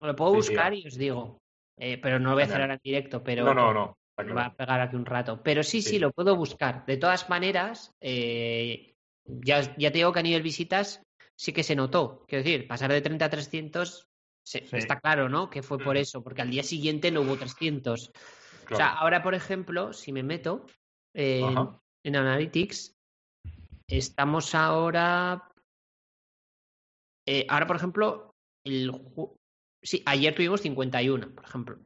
Lo puedo Sí, buscar y os digo. Eh, pero no lo voy a hacer ahora en directo, pero No, no, no. me va a pegar aquí un rato. Pero sí, sí, lo puedo buscar. De todas maneras, eh, ya, ya te digo que a nivel visitas sí que se notó. Quiero decir, pasar de 30 a 300 se- Sí. está claro, ¿no? Que fue por Mm. eso, porque al día siguiente no hubo 300. O sea, ahora, por ejemplo, si me meto eh, Ajá. en Analytics, estamos ahora. eh, ahora, por ejemplo, el ju- sí, ayer tuvimos 51, por ejemplo.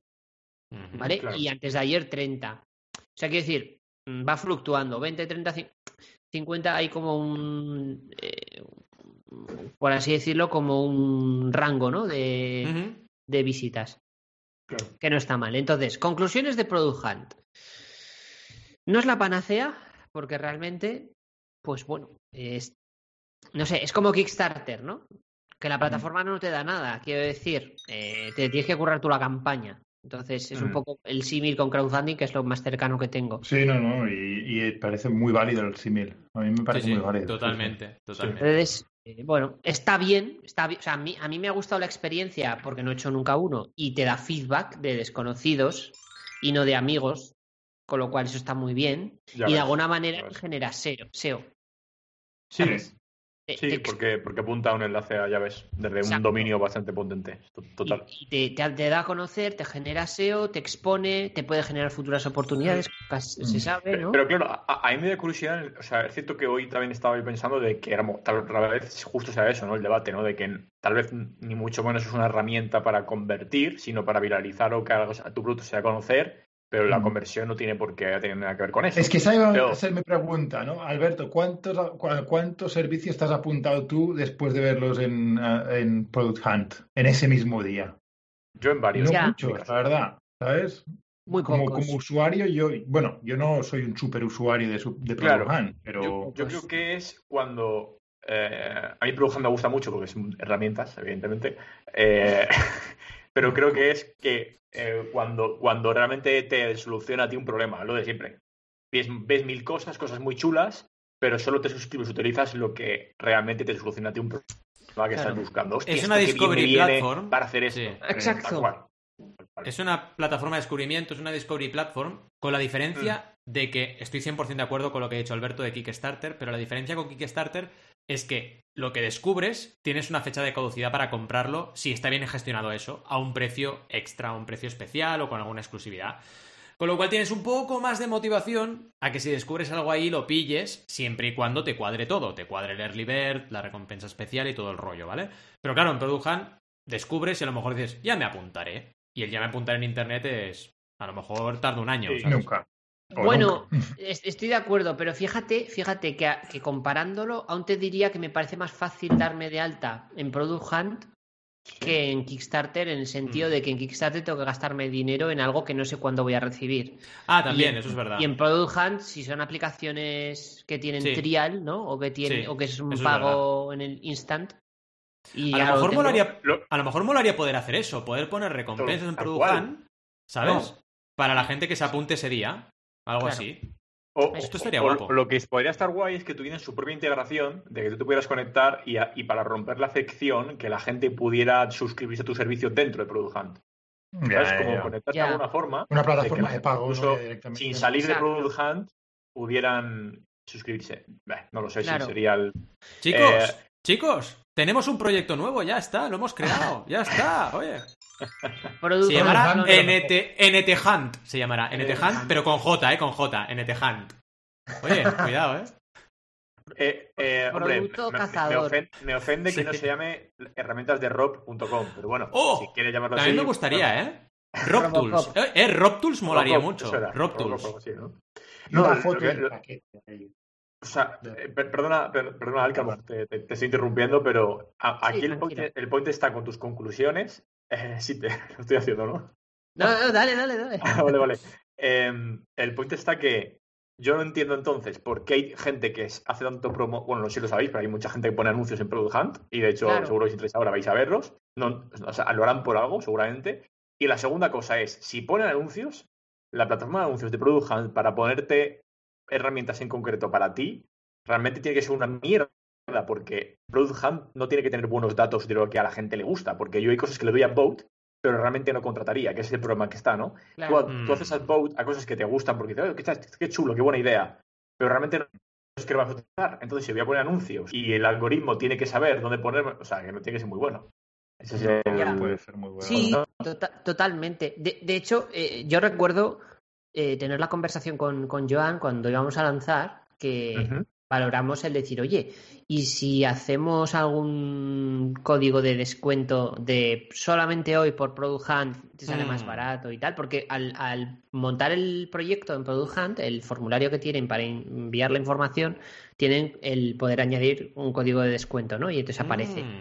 ¿Vale? claro. Y antes de ayer 30. O sea, quiero decir, mm, va fluctuando. 20, 30, cin- 50, hay como un. eh, por así decirlo, como un rango, ¿no? De, de visitas Claro. que no está mal. Entonces, conclusiones de Product Hunt. No es la panacea, porque realmente, pues bueno, es, no sé, es como Kickstarter, ¿no? Que la plataforma no te da nada, quiero decir, eh, te tienes que currar tú la campaña. Entonces, es un Mm. poco el símil con crowdfunding, que es lo más cercano que tengo. Sí, no, no, y, y parece muy válido el símil. A mí me parece sí, muy válido. totalmente, totalmente. Entonces, eh, bueno, está bien, está bien. O sea, a mí, a mí me ha gustado la experiencia porque no he hecho nunca uno y te da feedback de desconocidos y no de amigos, con lo cual eso está muy bien. Ya y de alguna manera genera SEO. SEO Sí, ¿sabes? Sí, porque, porque apunta a un enlace a llaves desde un dominio bastante potente. To- Total. y- y te, da a conocer, te genera SEO, te expone, te puede generar futuras oportunidades, casi se Mm. sabe, Pero, ¿no? pero claro, a, a mí me da curiosidad, o sea, es cierto que hoy también estaba yo pensando de que éramos, tal tal vez justo sea eso, ¿no? El debate, ¿no? De que tal vez ni mucho menos es una herramienta para convertir, sino para viralizar o que algo, a tu producto se dé a conocer, pero la Mm. conversión no tiene por qué tener nada que ver con eso. Es que esa iba Pero- a ser mi pregunta, ¿no? Alberto, ¿cuántos, cu- ¿cuántos servicios te has apuntado tú después de verlos en, eh, en Product Hunt en ese mismo día? Yo en varios. No Ya. muchos, la verdad, ¿sabes? Muy Como, pocos. como usuario, yo, bueno, yo no soy un super usuario de, su- de Product Claro. Hunt, pero Yo, yo pues- creo que es cuando eh, a mí Product Hunt me gusta mucho porque son herramientas, evidentemente. Eh, pero creo que es que eh, cuando, cuando realmente te soluciona a ti un problema, lo de siempre. Ves, ves mil cosas, cosas muy chulas, pero solo te suscribes, utilizas lo que realmente te soluciona a ti un problema que Claro. estás buscando. Hostia, Es una discovery platform. Para hacer esto. Sí. Eh, Exacto. Es una plataforma de descubrimiento, es una Discovery Platform, con la diferencia de que estoy 100% de acuerdo con lo que ha dicho Alberto de Kickstarter, pero la diferencia con Kickstarter es que lo que descubres tienes una fecha de caducidad para comprarlo si está bien gestionado eso, a un precio extra, a un precio especial o con alguna exclusividad. Con lo cual tienes un poco más de motivación a que si descubres algo ahí lo pilles, siempre y cuando te cuadre todo. Te cuadre el early bird, la recompensa especial y todo el rollo, ¿vale? Pero claro, en Product Hunt descubres y a lo mejor dices, ya me apuntaré. Y el ya me apuntaré en internet es, a lo mejor tarda un año. Sí, ¿sabes? Nunca. O Bueno, nunca. estoy de acuerdo, pero fíjate, fíjate que, comparándolo, aún te diría que me parece más fácil darme de alta en Product Hunt que en Kickstarter, en el sentido Mm. de que en Kickstarter tengo que gastarme dinero en algo que no sé cuándo voy a recibir. Ah, también, en- eso es verdad. Y en Product Hunt, si son aplicaciones que tienen Sí. trial, ¿no? O que tienen, Sí, o que es un es pago en el instant. Y A lo, mejor tengo. molaría, Lo- a lo mejor molaría poder hacer eso, poder poner recompensas en Product. Hunt, ¿sabes? No. Para la gente que se apunte ese día. Algo Claro. así. O- Esto estaría o- guapo. Lo que podría estar guay es que tuvieran su propia integración, de que tú te pudieras conectar y, a- y para romper la fricción, que la gente pudiera suscribirse a tu servicio dentro de Product Hunt. Ya, ¿Sabes? ya, Como ya. conectarse Ya. de alguna forma. Una plataforma de pago, incluso. Sin salir de. Product Hunt, pudieran suscribirse. No lo sé Claro. si sería el. Chicos, Eh, chicos, tenemos un proyecto nuevo, ya está, lo hemos creado, ya está, oye. Se llamará no, no, no. NT, NT Hunt, se llamará NT NT Hunt, pero con J, eh, con J, NT Hunt. Oye, cuidado, eh. Eh, eh, hombre, me, me- cazador. me ofende, me ofende que Sí. no se llame herramientas de rob.com, pero bueno, ¡Oh! si quiere llamarlo También así. me gustaría, ¿eh? RobTools. Eh, eh, RobTools molaría mucho. RobTools. Robocop, sí, ¿no? No, foto del paquete. O sea, eh, per- perdona, per- perdona Alca, te, te- te estoy interrumpiendo, pero a- aquí el, point, tranquilo. el point está con tus conclusiones. Eh, sí, te, lo estoy haciendo, ¿no? No, no, dale, dale, dale. Ah, vale, vale. Em, el point está que yo no entiendo entonces por qué hay gente que hace tanto promo. Bueno, no sé si lo sabéis, pero hay mucha gente que pone anuncios en Product Hunt y de hecho, Claro. seguro que si entráis ahora vais a verlos. No, o sea, lo harán por algo, seguramente. Y la segunda cosa es: si ponen anuncios, la plataforma de anuncios de Product Hunt para ponerte herramientas en concreto para ti, realmente tiene que ser una mierda. Porque Product Hunt no tiene que tener buenos datos de lo que a la gente le gusta. Porque yo hay cosas que le doy a Vote, pero realmente no contrataría, que ese es el problema que está, ¿no? Claro. Tú, Mm. tú haces upvote a cosas que te gustan porque dices, "Oye, qué, qué chulo, qué buena idea. Pero realmente no es que lo vas a utilizar. Entonces, si voy a poner anuncios y el algoritmo tiene que saber dónde ponerme, o sea, que no tiene que ser muy bueno. Ese es el- Ya. Puede ser muy bueno. Sí, ¿no? tota- totalmente. De, de hecho, eh, yo recuerdo eh, tener la conversación con, con Joan cuando íbamos a lanzar, que. Valoramos el decir, oye, ¿y si hacemos algún código de descuento de solamente hoy por Product Hunt te sale más Mm. barato y tal? Porque al, al montar el proyecto en Product Hunt, el formulario que tienen para enviar la información, tienen el poder añadir un código de descuento, ¿no? Y entonces aparece. Mm.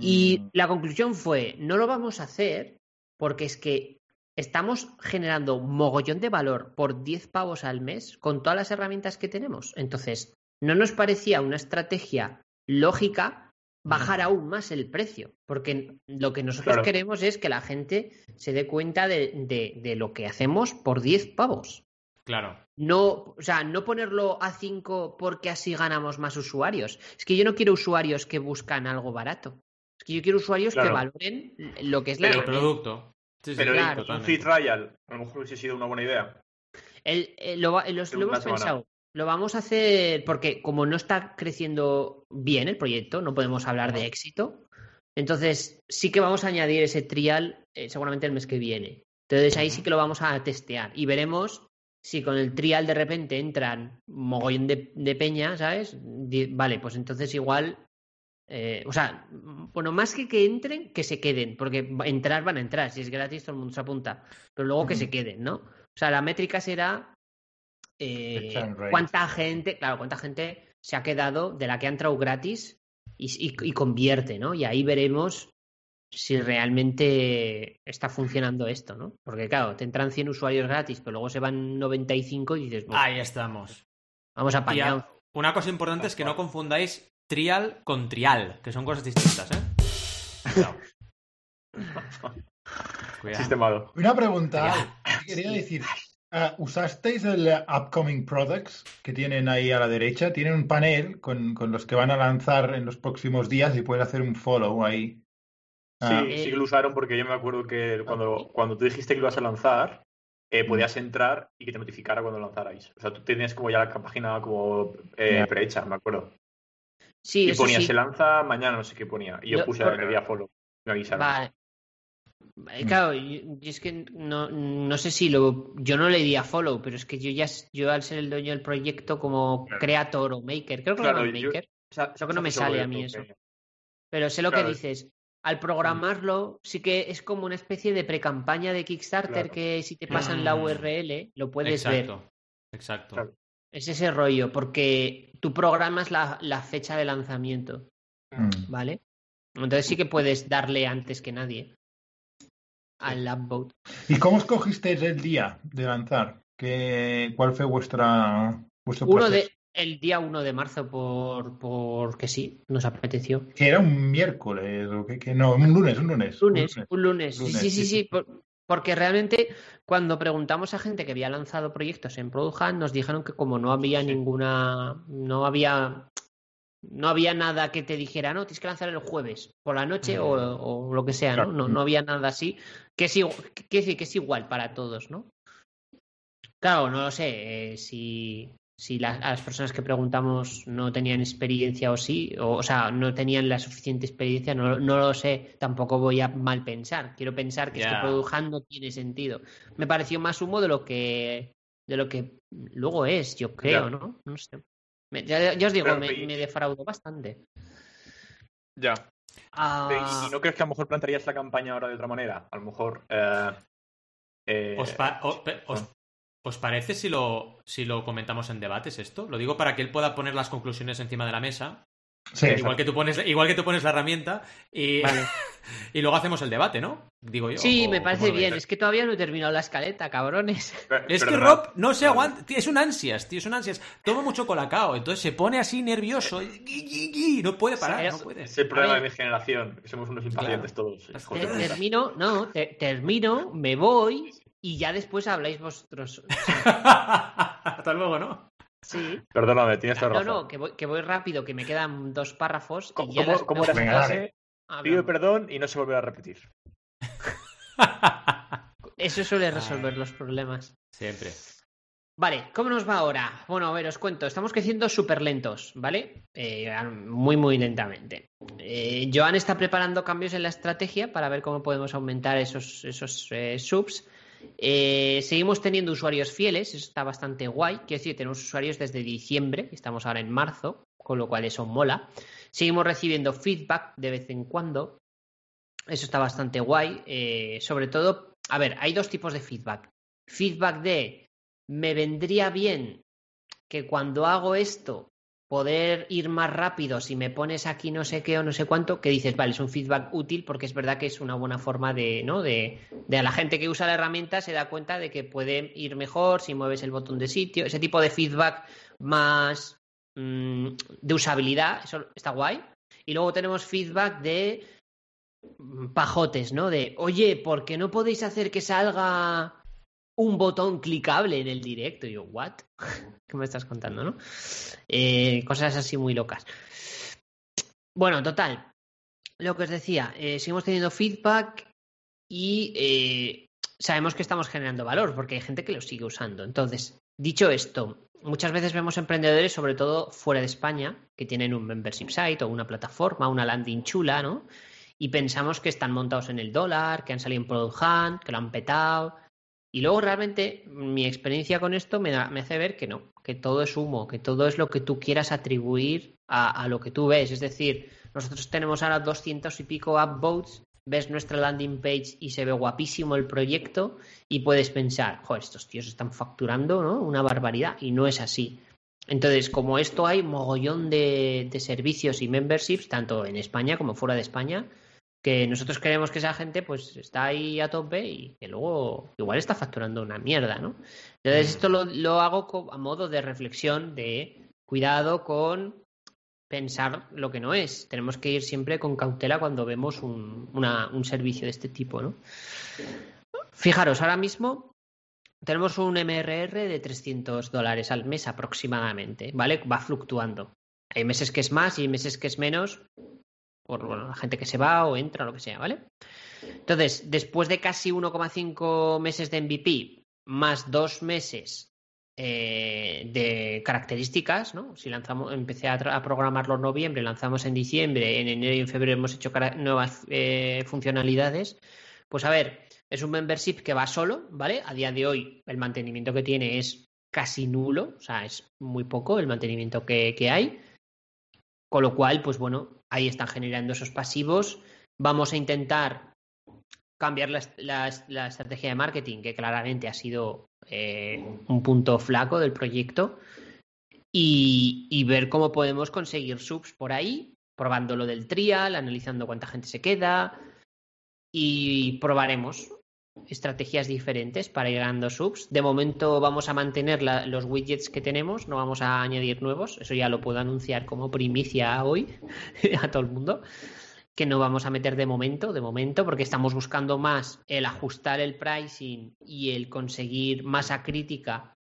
Y Mm. la conclusión fue, no lo vamos a hacer porque es que estamos generando mogollón de valor por 10 pavos al mes con todas las herramientas que tenemos. Entonces, no nos parecía una estrategia lógica bajar aún más el precio, porque lo que nosotros Claro. queremos es que la gente se dé cuenta de, de- de lo que hacemos por 10 pavos. Claro. No, o sea, no ponerlo a 5 porque así ganamos más usuarios. Es que yo no quiero usuarios que buscan algo barato. Es que yo quiero usuarios que valoren lo que es la El Pero- producto. Sí, sí, Pero claro. un free trial, a lo mejor hubiese sido una buena idea. El- el- lo, los- una hemos semana. pensado. Lo vamos a hacer porque como no está creciendo bien el proyecto, no podemos hablar de éxito. Entonces sí que vamos a añadir ese trial eh, seguramente el mes que viene. Entonces ahí sí que lo vamos a testear y veremos si con el trial de repente entran mogollón de, de peña, ¿sabes? Vale, pues entonces igual... eh, o sea, bueno, más que que entren, que se queden, porque entrar van a entrar, si es gratis todo el mundo se apunta, pero luego que se queden, ¿no? O sea, la métrica será eh, cuánta gente, claro, cuánta gente se ha quedado de la que ha entrado gratis y, y- y convierte, ¿no? Y ahí veremos si realmente está funcionando esto, ¿no? Porque claro, te entran 100 usuarios gratis, pero luego se van 95 y dices, bueno, Ahí estamos. vamos a una cosa importante es que no confundáis trial con trial, que son cosas distintas, ¿eh? Cuidado. Cuidado. Sistemado. Una pregunta. Quería decir, ah, ¿usasteis el eh, Upcoming Products que tienen ahí a la derecha? Tienen un panel con, con los que van a lanzar en los próximos días y puedes hacer un follow ahí. Ah, Sí, sí que lo usaron porque yo me acuerdo que cuando, cuando tú dijiste que lo ibas a lanzar, eh, podías entrar y que te notificara cuando lanzarais. O sea, tú tenías como ya la página como eh, prehecha, me acuerdo. Sí, y eso ponía, sí. se lanza mañana, no sé qué ponía. Y yo puse por- que día follow. Me avisaron. Vale. Eh, Claro, yo, yo es que no, no sé si lo. Yo no le di a follow, pero es que yo ya. Yo al ser el dueño del proyecto como Claro. creator o maker, creo que Claro, lo llaman yo- maker, Esa- Eso que no me sale a mí eso. que- pero sé lo Claro. que dices. Al programarlo, sí que es como una especie de pre-campaña de Kickstarter Claro. que si te pasan la Mm. URL lo puedes ver. Exacto. Exacto. Claro. Es ese rollo, porque tú programas la, la fecha de lanzamiento, mm. ¿vale? Entonces sí que puedes darle antes que nadie al upvote. ¿Y cómo escogisteis el día de lanzar? ¿Qué, ¿Cuál fue vuestra, vuestro Uno proceso? de, el día 1 de marzo, por porque sí, nos apeteció. Que era un miércoles o que, que no, un lunes, un lunes. un Lunes, un lunes. Lunes, sí, sí, sí, sí, sí. sí. por- porque realmente cuando preguntamos a gente que había lanzado proyectos en Product Hunt, nos dijeron que como no había Sí. ninguna, no había, no había nada que te dijera, no, tienes que lanzar el jueves por la noche o, o lo que sea, ¿no? No, no había nada así. Que es, que, que- es igual para todos, ¿no? Claro, no lo sé. eh, si si la- a las personas que preguntamos no tenían experiencia o sí, o, o sea, no tenían la suficiente experiencia, no, no lo sé, tampoco voy a mal pensar. Quiero pensar que este Hunt no tiene sentido. Me pareció más humo de lo que de lo que luego es, yo creo. ¿no? No sé. Me- ya, ya os digo, me, y- me defraudó bastante. Ya. Ah, ¿Y, no crees que a lo mejor plantearías la campaña ahora de otra manera? A lo mejor. eh, eh, ¿Os, pa- o- pe- os- os parece si lo, si lo comentamos en debates esto? Lo digo para que él pueda poner las conclusiones encima de la mesa. Sí, Igual que tú pones, igual que tú pones la herramienta y, Vale. y luego hacemos el debate, ¿no? Digo yo. Sí, o- me ¿cómo parece bien. Es que todavía no he terminado la escaleta, cabrones. Es que. Rob no se aguanta, tío, es un ansias, tío, es un ansias. Toma mucho colacao, entonces se pone así nervioso, y- y- y- no puede parar, Sí, no es- puede. Es el problema de mi generación, que somos unos impacientes todos. Te- termino, no, te- termino, me voy y ya después habláis vosotros. Hasta luego, ¿no? Sí. Perdóname, tienes toda No, razón. no, que voy, que voy rápido, que me quedan dos párrafos. ¿Cómo, y ya cómo- las- cómo era esa frase? Pido perdón y no se volverá a repetir. Eso suele resolver los problemas. Siempre. Vale, ¿cómo nos va ahora? Bueno, a ver, os cuento. Estamos creciendo súper lentos, ¿vale? Eh, muy, muy lentamente. Eh, Joan está preparando cambios en la estrategia para ver cómo podemos aumentar esos, esos eh, subs. Eh, seguimos teniendo usuarios fieles, eso está bastante guay. Quiero decir, tenemos usuarios desde diciembre, estamos ahora en marzo, con lo cual eso mola. Seguimos recibiendo feedback de vez en cuando. Eso está bastante guay. Eh, sobre todo, a ver, hay dos tipos de feedback. Feedback de me vendría bien que cuando hago esto poder ir más rápido si me pones aquí no sé qué o no sé cuánto, que dices, vale, es un feedback útil porque es verdad que es una buena forma de, ¿no? De, de a la gente que usa la herramienta se da cuenta de que puede ir mejor si mueves el botón de sitio, ese tipo de feedback más mm, de usabilidad, eso está guay. Y luego tenemos feedback de mm, pajotes, ¿no? De, oye, ¿por qué no podéis hacer que salga un botón clicable en el directo? Y yo, ¿what? ¿Qué me estás contando, no? Eh, cosas así muy locas. Bueno, total. Lo que os decía, eh, seguimos teniendo feedback y eh, sabemos que estamos generando valor porque hay gente que lo sigue usando. Entonces, dicho esto, muchas veces vemos emprendedores, sobre todo fuera de España, que tienen un membership site o una plataforma, una landing chula, ¿no? Y pensamos que están montados en el dólar, que han salido en Product Hunt, que lo han petado. Y luego realmente mi experiencia con esto me, da- me hace ver que no, que todo es humo, que todo es lo que tú quieras atribuir a, lo que tú ves. Es decir, nosotros tenemos ahora 200 y pico upvotes, ves nuestra landing page y se ve guapísimo el proyecto y puedes pensar, joder, estos tíos están facturando ¿no? una barbaridad y no es así. Entonces, como esto hay mogollón de servicios y memberships, tanto en España como fuera de España, que nosotros creemos que esa gente pues está ahí a tope y que luego igual está facturando una mierda, ¿no? Entonces esto lo, lo hago a modo de reflexión de cuidado con pensar lo que no es. Tenemos que ir siempre con cautela cuando vemos un, un servicio de este tipo, ¿no? Fijaros, ahora mismo tenemos un MRR de 300 dólares al mes aproximadamente, ¿vale? Va fluctuando. Hay meses que es más y hay meses que es menos por la gente que se va o entra lo que sea, ¿vale? Entonces, después de casi 1,5 meses de MVP, más dos meses eh, de características, ¿no? Si lanzamos, empecé a, programarlo en noviembre, lanzamos en diciembre, en enero y en febrero hemos hecho nuevas eh, funcionalidades. Pues a ver, es un membership que va solo, ¿vale? A día de hoy el mantenimiento que tiene es casi nulo, o sea, es muy poco el mantenimiento que, hay. Con lo cual, pues bueno, ahí están generando esos pasivos. Vamos a intentar cambiar la, estrategia de marketing, que claramente ha sido eh, un punto flaco del proyecto, y, y, ver cómo podemos conseguir subs por ahí, probando lo del trial, analizando cuánta gente se queda, y probaremos estrategias diferentes para ir ganando subs. De momento vamos a mantener los widgets que tenemos, no vamos a añadir nuevos. Eso ya lo puedo anunciar como primicia hoy a todo el mundo. Que no vamos a meter de momento, de momento, porque estamos buscando más el ajustar el pricing y el conseguir masa crítica,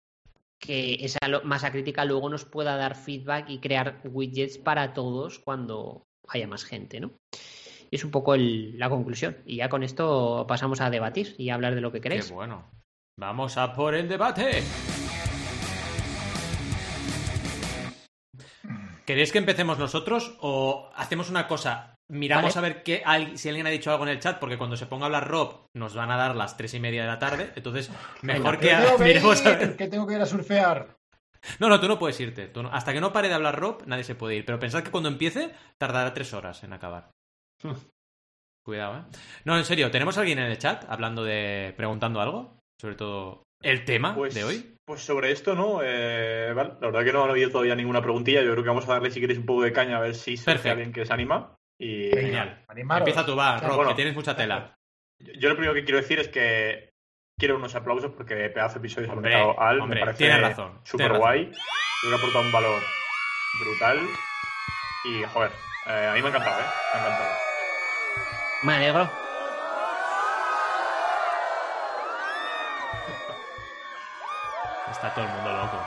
que esa masa crítica luego nos pueda dar feedback y crear widgets para todos cuando haya más gente, ¿no? Es un poco la conclusión. Y ya con esto pasamos a debatir y a hablar de lo que queréis. Qué bueno. Vamos a por el debate. ¿Queréis que empecemos nosotros o hacemos una cosa? Miramos a ver qué, si alguien ha dicho algo en el chat, porque cuando se ponga a hablar Rob nos van a dar las tres y media de la tarde. Entonces, mejor que miremos a ver. Que tengo que ir a surfear. No, no, tú no puedes irte. Hasta que no pare de hablar Rob, nadie se puede ir. Pero pensad que cuando empiece, tardará tres horas en acabar. Cuidado, ¿eh? No, en serio, ¿tenemos a alguien en el chat hablando de. preguntando algo? Sobre todo el tema pues, de hoy. Pues sobre esto, ¿no? Eh, la verdad que no ha habido todavía ninguna preguntilla. Yo creo que vamos a darle, si queréis, un poco de caña a ver si hay alguien que se anima. Y... Genial. Empieza tu bar, Rob, que tienes mucha tela. Yo lo primero que quiero decir es que quiero unos aplausos porque pedazo de episodio se ha Al. Hombre, me parece razón. Súper guay. Creo que ha aportado un valor brutal. Y, joder, eh, a mí me ha encantado, ¿eh? Me ha encantado. Me alegro. Está todo el mundo loco.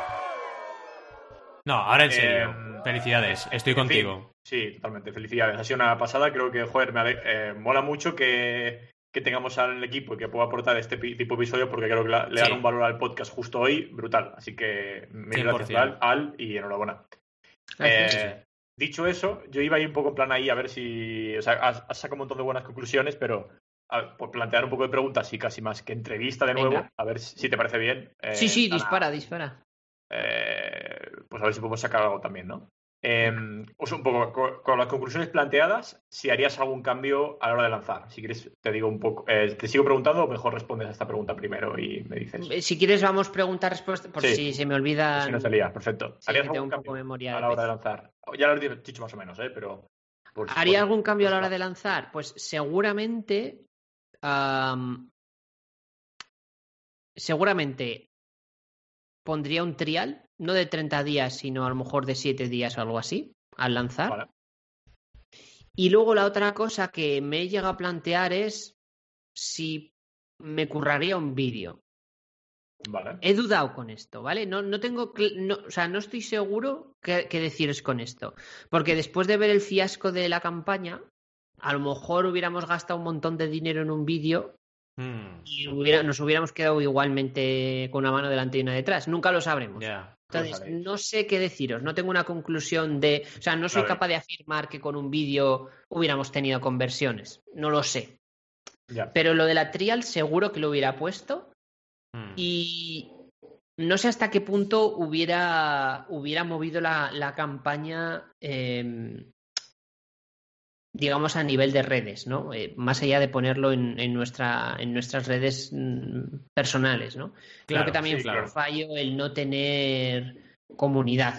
No, ahora en serio. Em, Felicidades, estoy contigo. sí, totalmente. Felicidades. Ha sido una pasada. Creo que, joder, me eh, mola mucho que, que tengamos al equipo y que pueda aportar este tipo de episodio porque creo que le dan un valor al podcast justo hoy brutal. Así que mil gracias al, y enhorabuena. Eh, dicho eso, yo iba a ir un poco en plan ahí a ver si. O sea, has, sacado un montón de buenas conclusiones, pero por plantear un poco de preguntas y casi más que entrevista de nuevo, a ver si te parece bien. Eh, sí, sí, dispara, dispara. Eh, pues a ver si podemos sacar algo también, ¿no? Eh, pues un poco, con, las conclusiones planteadas, si harías algún cambio a la hora de lanzar. Si quieres, te digo un poco. Eh, ¿Te sigo preguntando o mejor respondes a esta pregunta primero y me dices? Eh, si quieres, vamos pregunta-respuesta, por si se me olvida. Si no salía, perfecto. ¿Harías algún cambio a la hora de lanzar? Ya lo he dicho más o menos, ¿eh? Pero. ¿Haría algún cambio a la hora de lanzar? Pues seguramente. seguramente pondría un trial, no de 30 días, sino a lo mejor de 7 días o algo así, al lanzar. Y luego la otra cosa que me he llegado a plantear es si me curraría un vídeo. Vale. He dudado con esto, ¿vale? No, no tengo, o sea, no estoy seguro qué, qué deciros con esto. Porque después de ver el fiasco de la campaña, a lo mejor hubiéramos gastado un montón de dinero en un vídeo Hmm. Y nos hubiéramos quedado igualmente con una mano delante y una detrás. Nunca lo sabremos. Entonces, no sé qué deciros. No tengo una conclusión de. O sea, no soy capaz de afirmar que con un vídeo hubiéramos tenido conversiones. No lo sé. Pero lo de la trial seguro que lo hubiera puesto. Hmm. Y no sé hasta qué punto hubiera, hubiera movido la, la campaña em, digamos, a nivel de redes, ¿no? Eh, más allá de ponerlo en, nuestra, en nuestras redes mm, personales, ¿no? Creo que también fue un fallo el no tener comunidad,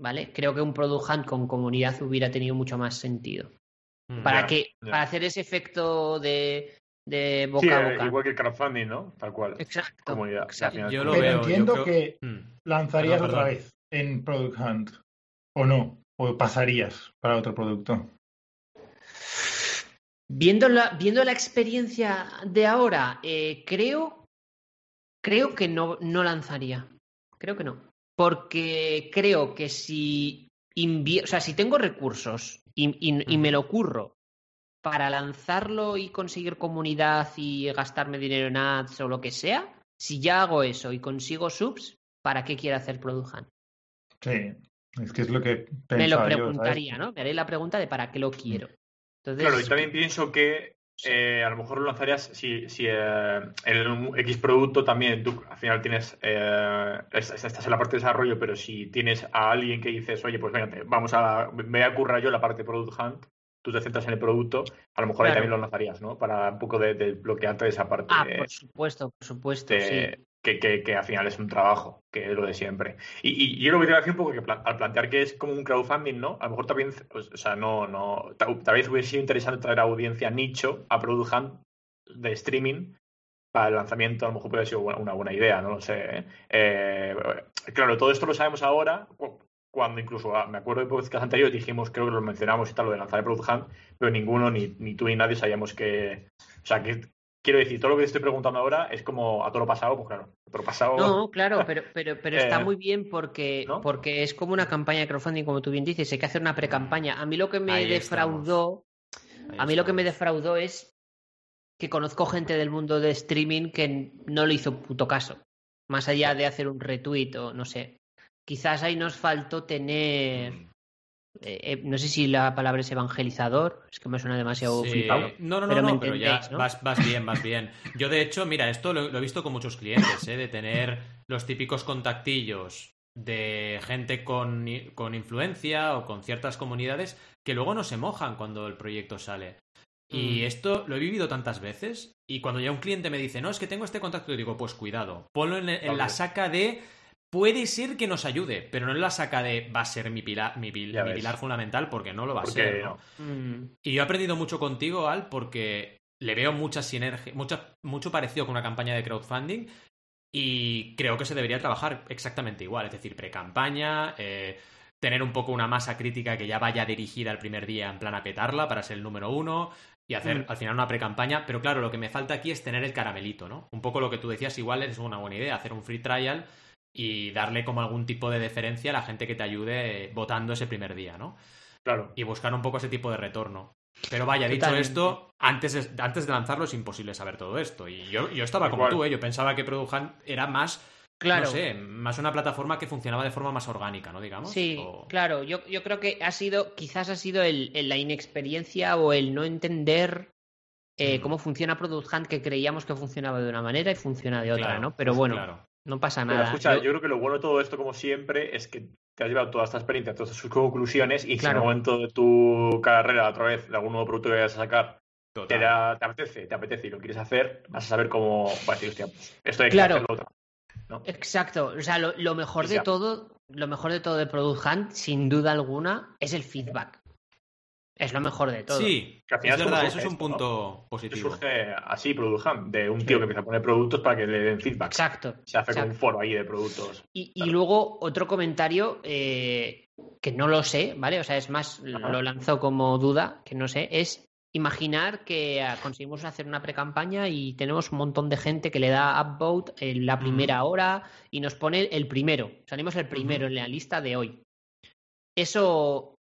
¿vale? Creo que un Product Hunt con comunidad hubiera tenido mucho más sentido. Mm, para que, para hacer ese efecto de, de boca a boca. Igual que el crowdfunding, ¿no? Tal cual. Exacto. Comunidad. Yo lo Pero entiendo que mm. lanzarías otra vez en Product Hunt, ¿o no? o pasarías para otro producto? Viendo la, viendo la experiencia de ahora, eh, creo, creo que no, no lanzaría. Creo que no. Porque creo que si, o sea, si tengo recursos y, y, me lo curro para lanzarlo y conseguir comunidad y gastarme dinero en ads o lo que sea, si ya hago eso y consigo subs, ¿para qué quiero hacer Product? Sí, es que es lo que Me lo preguntaría, ¿no? Me haré la pregunta de para qué lo quiero. Claro, y también pienso que eh, a lo mejor lo lanzarías si, si eh, en X producto también tú al final tienes, eh, estás en la parte de desarrollo, pero si tienes a alguien que dices, oye, pues venga, vamos a, me voy a currar yo la parte de Product Hunt, tú te centras en el producto, a lo mejor ahí también lo lanzarías, ¿no? Para un poco de, de bloquearte de esa parte. Ah, por supuesto, por supuesto, sí que, al final es un trabajo, que es lo de siempre. Y, yo lo que te decir un poco que al plantear que es como un crowdfunding, ¿no? A lo mejor también, o sea, no, no, tal, vez hubiese sido interesante traer a audiencia nicho a Product de streaming para el lanzamiento, a lo mejor puede ser una buena idea, no lo sé. ¿eh? Eh, claro, todo esto lo sabemos ahora, cuando incluso, ah, me acuerdo de podcast anteriores, dijimos, creo que lo mencionamos y tal, lo de lanzar el Product pero ninguno, ni, ni tú ni nadie sabíamos que, o sea, que, quiero decir, todo lo que te estoy preguntando ahora es como a todo lo pasado, pues claro, todo lo pasado. No, claro, pero, pero, pero está eh, muy bien porque, porque es como una campaña de crowdfunding, como tú bien dices, hay que hacer una pre-campaña. A mí lo que me defraudó, a mí lo que me defraudó es que conozco gente del mundo de streaming que no le hizo puto caso. Más allá de hacer un retweet o no sé. Quizás ahí nos faltó tener mm. Eh, eh, no sé si la palabra es evangelizador, es que me suena demasiado flipado. No, no, no, pero, pero ya Vas, bien, vas bien. Yo, de hecho, mira, esto lo, he visto con muchos clientes, ¿eh? de tener los típicos contactillos de gente con, con influencia o con ciertas comunidades que luego no se mojan cuando el proyecto sale. Y mm. esto lo he vivido tantas veces. Y cuando ya un cliente me dice, no, es que tengo este contacto, digo, pues cuidado, ponlo en la saca de puede ser que nos ayude, pero no la saca de va a ser mi pilar, mi, pilar fundamental porque no lo va a ser. Mm. Y yo he aprendido mucho contigo, Al, porque le veo mucha sinergia, mucho parecido con una campaña de crowdfunding y creo que se debería trabajar exactamente igual, es decir, pre-campaña, eh, tener un poco una masa crítica que ya vaya dirigida al primer día en plan a petarla para ser el número uno y hacer mm. al final una pre-campaña, pero claro, lo que me falta aquí es tener el caramelito, ¿no? Un poco lo que tú decías, igual es una buena idea, hacer un free trial y darle como algún tipo de deferencia a la gente que te ayude votando ese primer día, ¿no? Claro. Y buscar un poco ese tipo de retorno. Pero vaya, dicho esto, antes de, antes de lanzarlo es imposible saber todo esto. Y yo, yo estaba como tú, ¿eh? yo pensaba que Product Hunt era más, claro. no sé, más una plataforma que funcionaba de forma más orgánica, ¿no? Digamos. Sí, claro, yo, yo creo que ha sido, quizás ha sido el, la inexperiencia o el no entender eh, mm. cómo funciona Product Hunt, que creíamos que funcionaba de una manera y funciona de otra, ¿no? Pero bueno, claro. No pasa nada. escucha, yo... creo que lo bueno de todo esto, como siempre, es que te has llevado toda esta experiencia, todas sus conclusiones, y si en el momento de tu carrera, otra vez, de algún nuevo producto que vayas a sacar, te, da, te, apetece, te apetece y lo quieres hacer, vas a saber cómo vas a decir, hostia, pues, esto hay que hacerlo otra. ¿no? Exacto. O sea, lo, mejor de todo, lo mejor de todo de Product Hunt, sin duda alguna, es el feedback. Es lo mejor de todo. Sí, es verdad, eso es un punto positivo. Surge así, Product de un tío que empieza a poner productos para que le den feedback. Exacto. Se hace con un foro ahí de productos. Y, luego otro comentario eh, que no lo sé, ¿vale? O sea, es más, lo lanzo como duda, que no sé, es imaginar que ah, conseguimos hacer una pre-campaña y tenemos un montón de gente que le da upvote en la primera hora y nos pone el primero. Salimos el primero en la lista de hoy. Eso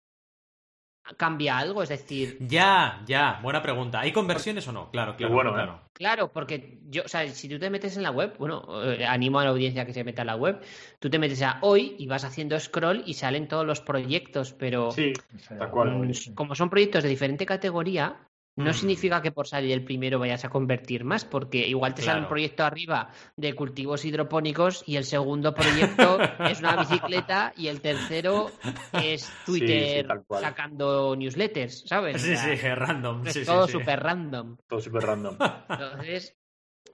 cambia algo? Es decir. Ya, ya, buena pregunta. ¿Hay conversiones o no? Claro, claro. Bueno, claro. Claro, porque yo, o sea, si tú te metes en la web, bueno, eh, animo a la audiencia que se meta en la web, tú te metes a hoy y vas haciendo scroll y salen todos los proyectos, pero. Sí, tal cual. Mm, como son proyectos de diferente categoría, no mm. significa que por salir el primero vayas a convertir más, porque igual te sale un proyecto arriba de cultivos hidropónicos y el segundo proyecto es una bicicleta y el tercero es Twitter sacando newsletters, ¿sabes? Sí, sí, random. todo súper random. Todo súper random. Entonces,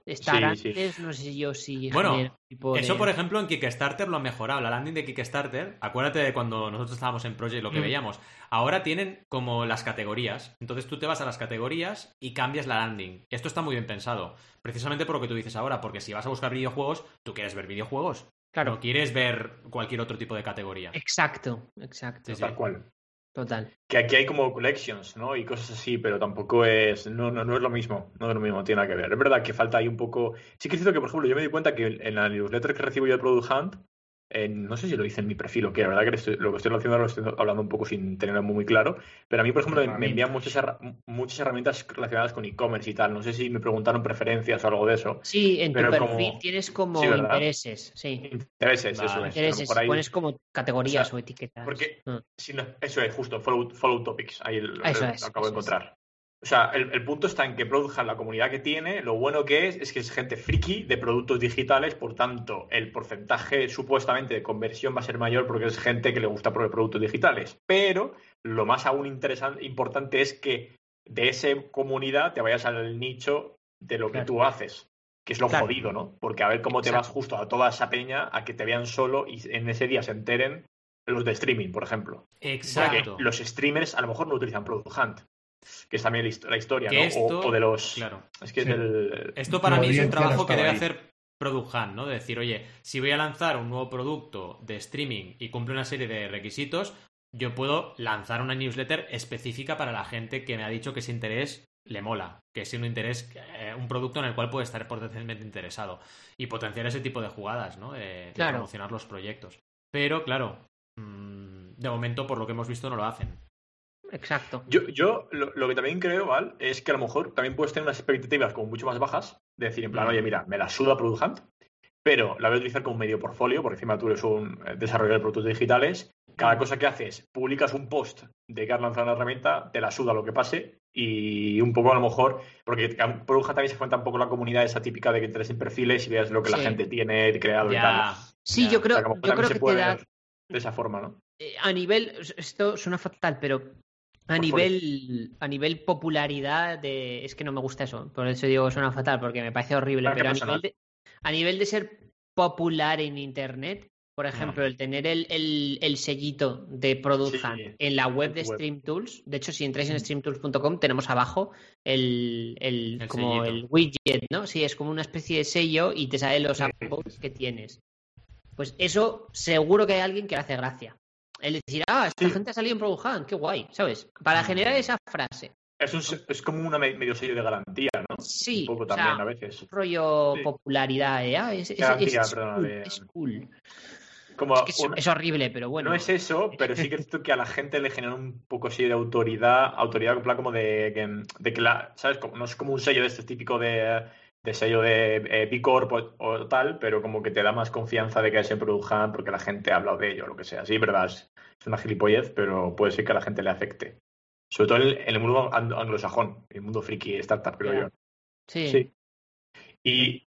estar antes, no sé yo si. Bueno, eso por ejemplo en Kickstarter lo han mejorado. La landing de Kickstarter, acuérdate de cuando nosotros estábamos en Project lo que mm. veíamos. Ahora tienen como las categorías. Entonces tú te vas a las categorías y cambias la landing. Esto está muy bien pensado. Precisamente por lo que tú dices ahora, porque si vas a buscar videojuegos, tú quieres ver videojuegos. Claro. No quieres ver cualquier otro tipo de categoría. Exacto, exacto. Sí, sí. Tal cual. Total. Que aquí hay como collections, ¿no? Y cosas así, pero tampoco es. No, no, no es lo mismo. No es lo mismo, tiene nada que ver. Es verdad que falta ahí un poco. Sí que es cierto que, por ejemplo, yo me di cuenta que en la newsletter que recibo yo de Product Hunt, eh, no sé si lo dice en mi perfil o qué, la verdad que estoy- lo que estoy haciendo lo estoy hablando un poco sin tenerlo muy claro, pero a mí, por ejemplo, me, me envían muchas, muchas herramientas relacionadas con e-commerce y tal. No sé si me preguntaron preferencias o algo de eso. Sí, en tu perfil como- tienes como intereses, sí. Intereses, eso es. Intereses, mejor ahí- pones como categorías O etiquetas. porque- no, eso es, justo, follow, follow topics. Ahí lo, Eso lo es, acabo de eso encontrar. O sea, el, el punto está en que Product Hunt, la comunidad que tiene, lo bueno que es, es que es gente friki de productos digitales, por tanto, el porcentaje supuestamente de conversión va a ser mayor porque es gente que le gusta probar productos digitales. Pero lo más aún interesante, importante es que de esa comunidad te vayas al nicho de lo que tú haces. Que es lo Claro. jodido, ¿no? Porque a ver cómo te vas justo a toda esa peña a que te vean solo y en ese día se enteren los de streaming, por ejemplo. Exacto. Porque los streamers a lo mejor no utilizan Product Hunt, que es también la hist- la historia, ¿no? O- esto- o, de los. Claro. Es que Sí. es del. Esto para mí es un trabajo que debe ahí. hacer Product Hunt, ¿no? De decir, oye, si voy a lanzar un nuevo producto de streaming y cumple una serie de requisitos, yo puedo lanzar una newsletter específica para la gente que me ha dicho que ese interés le mola, que es un interés, eh, un producto en el cual puede estar potencialmente interesado y potenciar ese tipo de jugadas, ¿no? De, de Claro. promocionar los proyectos. Pero, claro, mm, de momento, por lo que hemos visto, no lo hacen. Exacto. Yo, yo lo, lo que también creo, Val, es que a lo mejor también puedes tener unas expectativas como mucho más bajas, de decir, en plan, oye, mira, me la suda Product Hunt, pero la voy a utilizar como medio portfolio, porque encima tú eres un eh, desarrollador de productos digitales. Cada cosa que haces, publicas un post de que has lanzado una herramienta, te la suda lo que pase y un poco a lo mejor, porque Product Hunt también se cuenta un poco la comunidad esa típica de que entres en perfiles y veas lo que la gente tiene creado y tal. Sí, ya. yo O creo, sea, que yo creo que te da de esa forma, ¿no? eh, a nivel, esto suena fatal, pero a Por nivel, a nivel popularidad de, es que no me gusta eso, por eso digo suena fatal, porque me parece horrible, pero a nivel, de, a nivel de ser popular en internet, por ejemplo, el tener el, el, el sellito de Product Sí, en la web de web. Stream Tools, de hecho, si entráis en streamtools.com, tenemos abajo el, el, como sellito. el widget, ¿no? Sí, es como una especie de sello y te salen los sí. que tienes. Pues eso seguro que hay alguien que le hace gracia. El decir, ah, esta Sí. gente ha salido en Hunt, qué guay, ¿sabes? Para generar esa frase. Es, un, es como una me- medio sello de garantía, ¿no? Sí, un poco o sea, también a veces. rollo Sí. popularidad, ¿eh? Ah, es, es- Garantía, es perdona, cool, de- es cool. Como Es, que es, un- es horrible, pero bueno. No es eso, pero sí que es que a la gente le genera un poco así de autoridad, autoridad como de, que- de que la, ¿sabes? No es como un sello de este típico de, de sello de eh, B Corp o, o tal, pero como que te da más confianza de que se produzcan porque la gente ha hablado de ello o lo que sea. Sí, verdad, es, es una gilipollez, pero puede ser que a la gente le afecte. Sobre todo en, en el mundo ang- anglosajón, el mundo friki startup, creo yo. Sí. Sí. Y,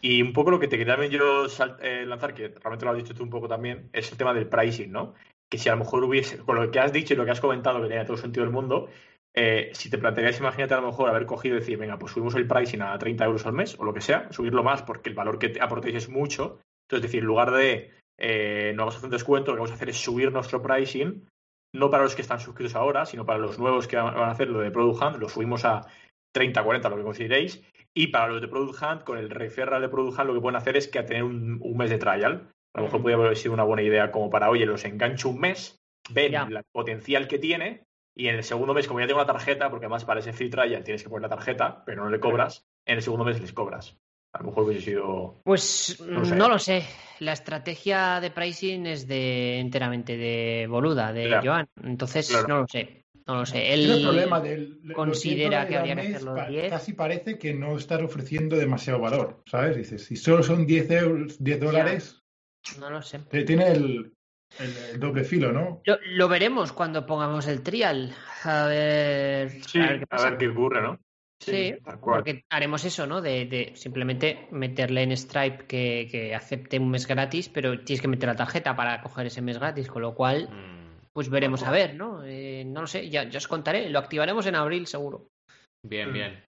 y un poco lo que te quería también yo sal- eh, lanzar, que realmente lo has dicho tú un poco también, es el tema del pricing, ¿no? Que si a lo mejor hubiese, con lo que has dicho y lo que has comentado, que tiene todo el sentido del mundo, eh, si te plantearías, imagínate a lo mejor haber cogido y decir, venga, pues subimos el pricing a 30 euros al mes o lo que sea, subirlo más porque el valor que te aportéis es mucho. Entonces, es decir, en lugar de eh, no vamos a hacer un descuento, lo que vamos a hacer es subir nuestro pricing, no para los que están suscritos ahora, sino para los nuevos que van a hacer lo de Product Hunt, lo subimos a 30, 40, lo que consideréis. Y para los de Product Hunt, con el referral de Product Hunt, lo que pueden hacer es que a tener un, un mes de trial. A lo mejor podría haber sido una buena idea como para, oye, los engancho un mes, ven el potencial que tiene, y en el segundo mes, como ya tengo la tarjeta, porque además para ese free trial tienes que poner la tarjeta, pero no le cobras, en el segundo mes les cobras. A lo mejor hubiese sido. Pues No lo sé. no lo sé. La estrategia de pricing es de enteramente de Boluda, de Ya. Joan. Entonces Claro. no lo sé. No lo sé. Es el Él problema del considera 10 que habría que mes, hacerlo pa- 10. Casi parece que no estás ofreciendo demasiado valor, ¿sabes? Dices, si solo son 10 euros, 10 dólares, No lo sé. tiene el, el- el doble filo, ¿no? Lo, lo veremos cuando pongamos el trial. A ver, Sí, a ver qué pasa. ocurre, ¿no? Sí, tal cual. porque haremos eso, ¿no? De, de simplemente meterle en Stripe que, que acepte un mes gratis, pero tienes que meter la tarjeta para coger ese mes gratis, con lo cual, Mm, pues veremos a ver, ¿no? Eh, no lo sé, ya, ya os contaré. Lo activaremos en abril, seguro. Bien, Mm. bien.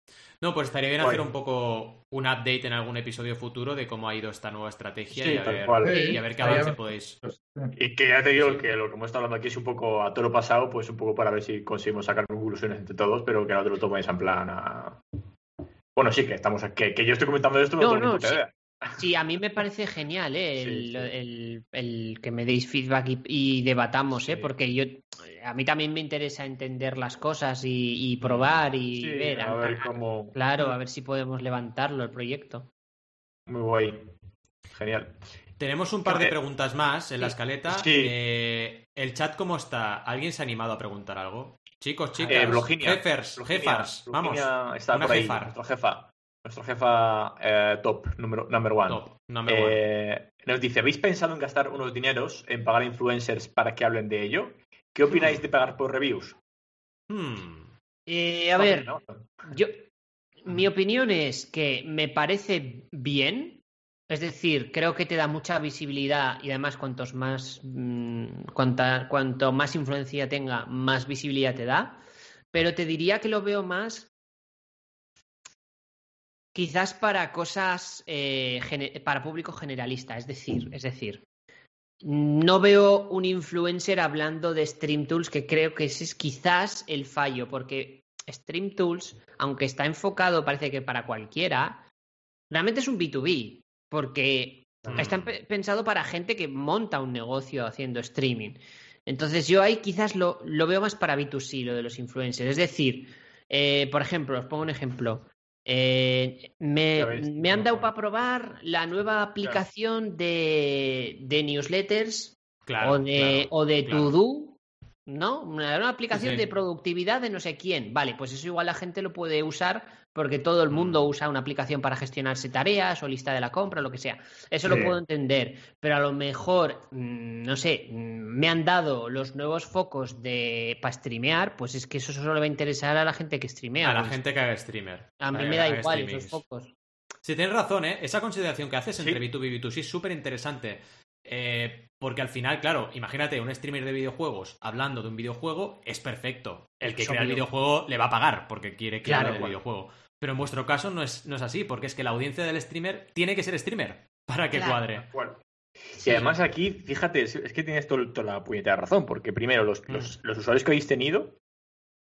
No, pues estaría bien hacer un poco un update en algún episodio futuro de cómo ha ido esta nueva estrategia Sí, y, a tal ver, cual. y a ver qué avance podéis. Y que ya te digo Sí. que lo que hemos estado hablando aquí es un poco a toro pasado, pues un poco para ver si conseguimos sacar conclusiones entre todos, pero que no te lo toméis en plan a... Bueno, sí, que estamos que, que yo estoy comentando esto, no, No, tengo ni no, puta sí. idea. Sí, a mí me parece genial ¿eh? El, sí. el- el que me deis feedback y, y debatamos, ¿eh? Sí. porque yo a mí también me interesa entender las cosas y, y probar y Sí, ver. a ver cómo. Claro, a ver si podemos levantarlo el proyecto. Muy guay. Genial. Tenemos un par de Eh, preguntas más en la escaleta. sí. Eh, ¿El chat cómo está? ¿Alguien se ha animado a preguntar algo? Chicos, chicas, Eh, Bloginia. jefers, Bloginia- jefars, vamos. Está Una por ahí. jefar. Nuestra jefa. Nuestra jefa eh, top, número, number one. Top, number one. Eh, nos dice, ¿habéis pensado en gastar unos dineros en pagar a influencers para que hablen de ello? ¿Qué opináis de pagar por reviews? Hmm. Eh, a ver, ¿no? yo mi opinión es que me parece bien. Es decir, creo que te da mucha visibilidad y además cuantos más mm, cuanta- cuanto más influencia tenga, más visibilidad te da. Pero te diría que lo veo más quizás para cosas eh, para público generalista. Es decir, es decir, no veo un influencer hablando de Stream Tools, que creo que ese es quizás el fallo, porque Stream Tools, aunque está enfocado, parece que para cualquiera, realmente es un B2B, porque Mm. está pe- pensado para gente que monta un negocio haciendo streaming. Entonces yo ahí quizás lo, lo veo más para B2C, lo de los influencers. Es decir, eh, por ejemplo, os pongo un ejemplo. Eh, me, ves, me han dado no. para probar la nueva aplicación de, de newsletters Claro, o de, claro, o de. To-Do, ¿no? Una, una aplicación Sí, sí. de productividad de no sé quién. Vale, pues eso igual la gente lo puede usar porque todo el mundo Mm. usa una aplicación para gestionarse tareas o lista de la compra, lo que sea. Eso lo puedo entender, pero a lo mejor, mm, no sé, mm, me han dado los nuevos focos de para streamear, pues es que eso solo le va a interesar a la gente que streamea. A la pues gente que haga streamer. a mí me da igual streamings. esos focos. Sí, tienes razón, ¿eh? Esa consideración que haces Sí. entre B2B y B2C es súper interesante. Eh, porque al final, claro, imagínate un streamer de videojuegos hablando de un videojuego, es perfecto. El que crea el videojuego le va a pagar porque quiere que Claro, hable del videojuego. Pero en vuestro caso no es, no es así, porque es que la audiencia del streamer tiene que ser streamer para que Claro. cuadre. Bueno. Y además aquí, fíjate, es, que tienes todo- toda la puñetera razón, porque primero los, Mm. los, los usuarios que habéis tenido,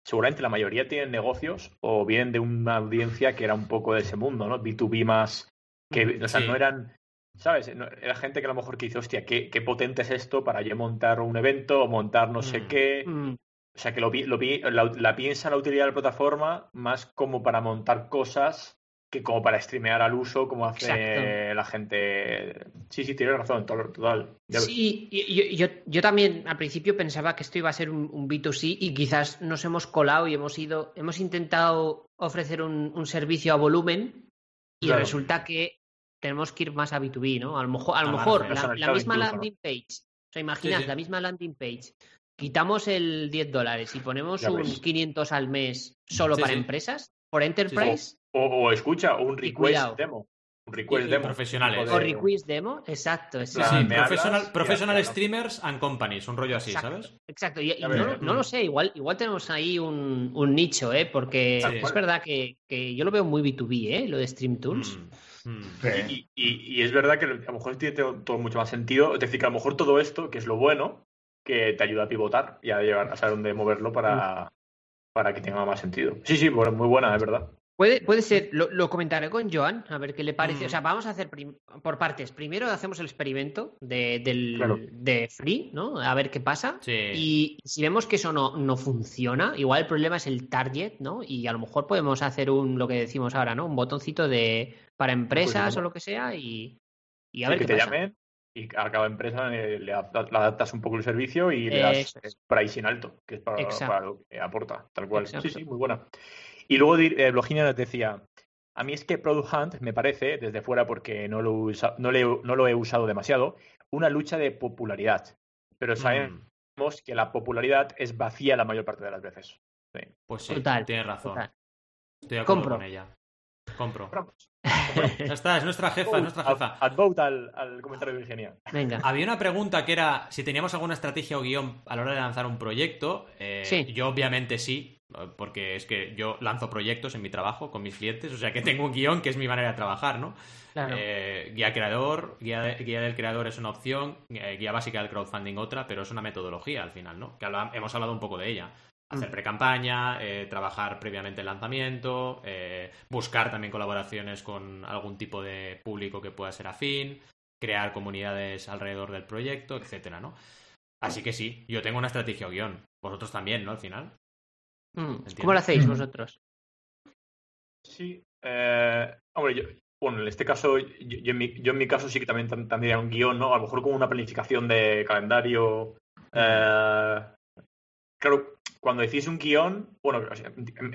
seguramente la mayoría tienen negocios o vienen de una audiencia que era un poco de ese mundo, ¿no? B2B más, que, o sea, Sí. no eran, ¿sabes? No- era gente que a lo mejor que dice, hostia, qué, qué potente es esto para yo montar un evento o montar no sé Mm. qué. Mm, O sea, que lo, lo la, la piensa la utilidad de la plataforma más como para montar cosas que como para streamear al uso, como hace Exacto. la gente. Sí, sí, tienes razón, to- total. Ya. Sí, yo, yo también al principio pensaba que esto iba a ser un, un B2C y quizás nos hemos colado y hemos ido, hemos intentado ofrecer un, un servicio a volumen y Claro. resulta que tenemos que ir más a B2B, ¿no? A lo mejor, a lo mejor la, misma incluso, ¿no? landing page, o sea, imaginad Sí, sí. la misma landing page, quitamos el 10 dólares y ponemos un ves. 500 al mes solo Sí, para sí. empresas, por Enterprise. O, o escucha, o un request demo. Un request Y- y demo. profesionales. O request demo, exacto. Sí, exacto. Claro, sí, professional, streamers and companies, un rollo así, Exacto, ¿sabes? Exacto, y, no, lo- no lo sé, igual, igual tenemos ahí un, un nicho, ¿eh? Porque Sí. es verdad que, que yo lo veo muy B2B, ¿eh? Lo de Stream Tools. Mm, mm. Sí. Y, y- y es verdad que a lo mejor tiene todo mucho más sentido. Es decir, que a lo mejor todo esto, que es lo bueno, que te ayuda a pivotar y a llegar a saber dónde moverlo para, para que tenga más sentido. Sí, sí, bueno, muy buena, es verdad. Puede, puede ser, lo, lo comentaré con Joan, a ver qué le parece. Mm. O sea, vamos a hacer prim- por partes. Primero hacemos el experimento de, del, Claro. de Free, ¿no? A ver qué pasa. Sí. Y si vemos que eso no, no funciona, igual el problema es el target, ¿no? Y a lo mejor podemos hacer un, lo que decimos ahora, ¿no? Un botoncito de para empresas ¿no? o lo que sea y, y a Sí, ver que qué te pasa. llamen y a cada empresa le, adaptas, le adaptas un poco el servicio y le das eh, pricing alto, que es para, lo que aporta, tal cual. Exacto. Sí, sí, muy buena. Y luego eh, Bloginia nos decía, a mí es que Product Hunt me parece, desde fuera porque no lo, usa- no, le- no lo he usado demasiado, una lucha de popularidad. Pero sabemos Mm. que la popularidad es vacía la mayor parte de las veces. Sí. Pues sí, Total, tienes razón. total. Estoy de acuerdo Compro. con ella. Compro. Compramos. Ya está, es nuestra jefa, es nuestra jefa. Ad, ad vote al, al comentario de Virginia. Venga. Había una pregunta que era si teníamos alguna estrategia o guion a la hora de lanzar un proyecto. Eh, Sí. Yo obviamente sí, porque es que yo lanzo proyectos en mi trabajo con mis clientes, o sea que tengo un guion que es mi manera de trabajar, ¿no? Claro. Eh, guía creador, guía, de- guía del creador es una opción, eh, guía básica del crowdfunding otra, pero es una metodología al final, ¿no? Que habla- hemos hablado un poco de ella. Hacer pre-campaña, eh, trabajar previamente el lanzamiento, eh, buscar también colaboraciones con algún tipo de público que pueda ser afín, crear comunidades alrededor del proyecto, etcétera, ¿no? Así que sí, yo tengo una estrategia o guion. Vosotros también, ¿no? Al final. Mm, ¿Cómo lo hacéis vosotros? Sí, eh, hombre, yo, bueno, en este caso, yo, en mi, caso sí que también tendría un guion, ¿no? A lo mejor como una planificación de calendario. Eh, claro, cuando decís un guion, bueno,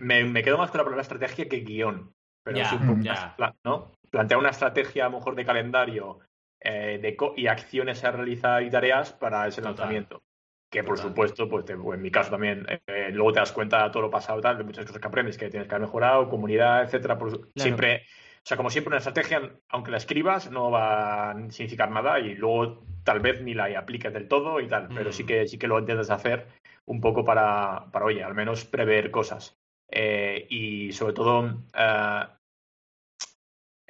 me, quedo más con la palabra estrategia que guion. Pero ya. ¿no? Plantea una estrategia a lo mejor de calendario eh, de y acciones a realizar y tareas para ese lanzamiento. Que por supuesto, pues en mi caso también, eh, luego te das cuenta de todo lo pasado, tal, de muchas cosas que aprendes, que tienes que haber mejorado, comunidad, etcétera. Siempre, o sea, como siempre, una estrategia, aunque la escribas, no va a significar nada y luego tal vez ni la apliques del todo y tal, pero sí mm. que sí que lo intentas hacer un poco para, para oye, al menos prever cosas. Eh, y sobre todo, eh,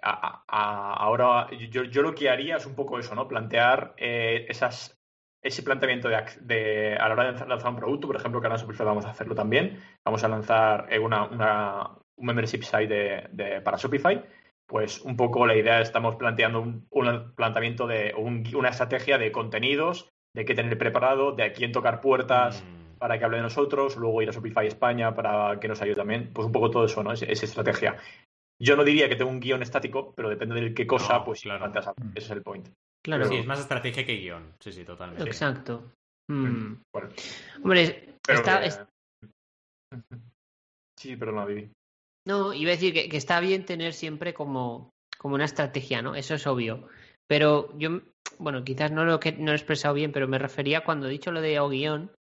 ahora yo, yo, lo que haría es un poco eso, ¿no? Plantear esas ese planteamiento de, a la hora de lanzar un producto, por ejemplo, que ahora en Shopify vamos a hacerlo también, vamos a lanzar eh, una, una un membership site de, para Shopify, pues un poco la idea estamos planteando un, planteamiento de una estrategia de contenidos, de qué tener preparado, de a quién tocar puertas mm. Para que hable de nosotros, luego ir a Shopify España para que nos ayude también, pues un poco todo eso, ¿no? esa estrategia. Yo no diría que tengo un guion estático, pero depende de qué cosa, pues claro. ese es el point. Claro. Sí, es más estrategia que guion. Sí, sí, totalmente. Exacto. Mm. Hombre, está, Sí, pero no, Vivi. No, iba a decir que, está bien tener siempre como, como una estrategia, ¿no? Eso es obvio. Pero yo, bueno, quizás no lo, que, no he expresado bien, pero me refería cuando he dicho lo de o guion.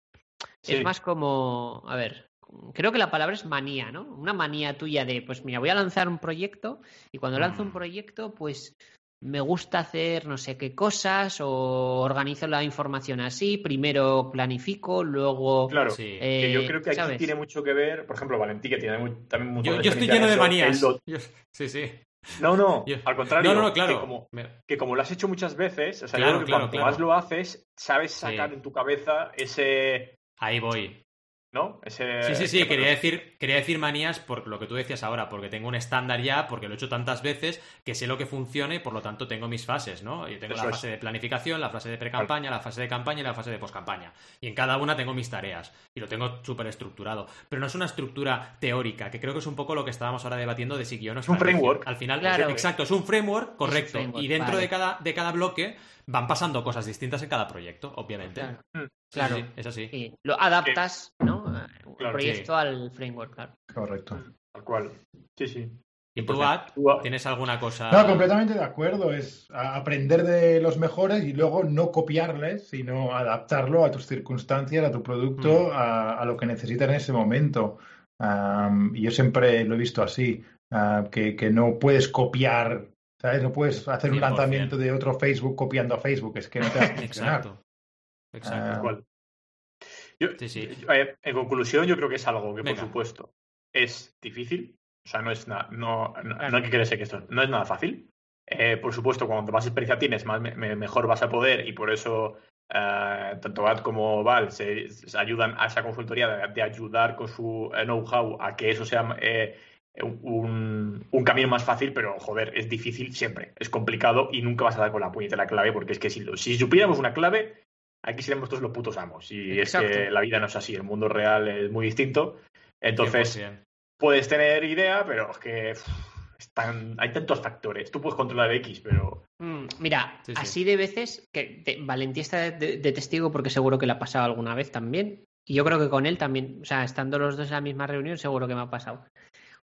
Es más como, a ver, creo que la palabra es manía, ¿no? Una manía tuya de, pues mira, voy a lanzar un proyecto y cuando lanzo un mm. proyecto, pues me gusta hacer no sé qué cosas o organizo la información así, primero planifico, luego... Claro, sí. que yo creo que aquí tiene mucho que ver, por ejemplo, Valentí, que tiene también mucho... Yo, yo estoy lleno de manías. Sí, sí. No, no, al contrario. No, no, claro. Que como, que como, lo has hecho muchas veces, o sea, yo creo que cuanto más lo haces, sabes sacar en tu cabeza ese... Ahí voy. ¿no? sí, sí, sí, quería decir, quería decir manías por lo que tú decías ahora, porque tengo un estándar ya, porque lo he hecho tantas veces que sé lo que funciona y por lo tanto tengo mis fases, ¿no? Yo tengo la fase de planificación, la fase de pre-campaña, la fase de campaña y la fase de post-campaña. Y en cada una tengo mis tareas y lo tengo súper estructurado. Pero no es una estructura teórica, que creo que es un poco lo que estábamos ahora debatiendo de si guion es un framework. Al final, claro. exacto, es un framework, correcto. y dentro de, cada, de cada bloque van pasando cosas distintas en cada proyecto, obviamente. Claro, mm. es así. Lo adaptas, ¿no? El proyecto al framework, claro. Correcto. Tal cual. Sí, sí. ¿Y tú, tienes alguna cosa? No, completamente de acuerdo. Es aprender de los mejores y luego no copiarles, sino adaptarlo a tus circunstancias, a tu producto, mm. a, lo que necesitas en ese momento. y yo siempre lo he visto así, ah, que, que, no puedes copiar ¿Sabes? No puedes hacer un lanzamiento de otro Facebook copiando a Facebook, es que no te va a funcionar. Exacto. Exacto. Ah. Yo, eh, en conclusión, yo creo que es algo que, por supuesto, es difícil. O sea, no es nada, no, no, hay que creerse que esto no es nada fácil. Eh, por supuesto, cuanto más experiencia tienes, más mejor vas a poder y por eso eh, tanto Bat como Val se, ayudan a esa consultoría de, ayudar con su know-how a que eso sea un, un, camino más fácil, pero joder, es difícil siempre, es complicado y nunca vas a dar con la puñetera clave, porque es que si, si supiéramos una clave, aquí seríamos todos los putos amos. Y es que la vida no es así, el mundo real es muy distinto. Entonces, puedes tener idea, pero es que están, hay tantos factores. Tú puedes controlar X, pero. Mm, mira, así de veces, que Valentía está de, de, testigo porque seguro que le ha pasado alguna vez también. Y yo creo que con él también, o sea, estando los dos en la misma reunión, seguro que me ha pasado.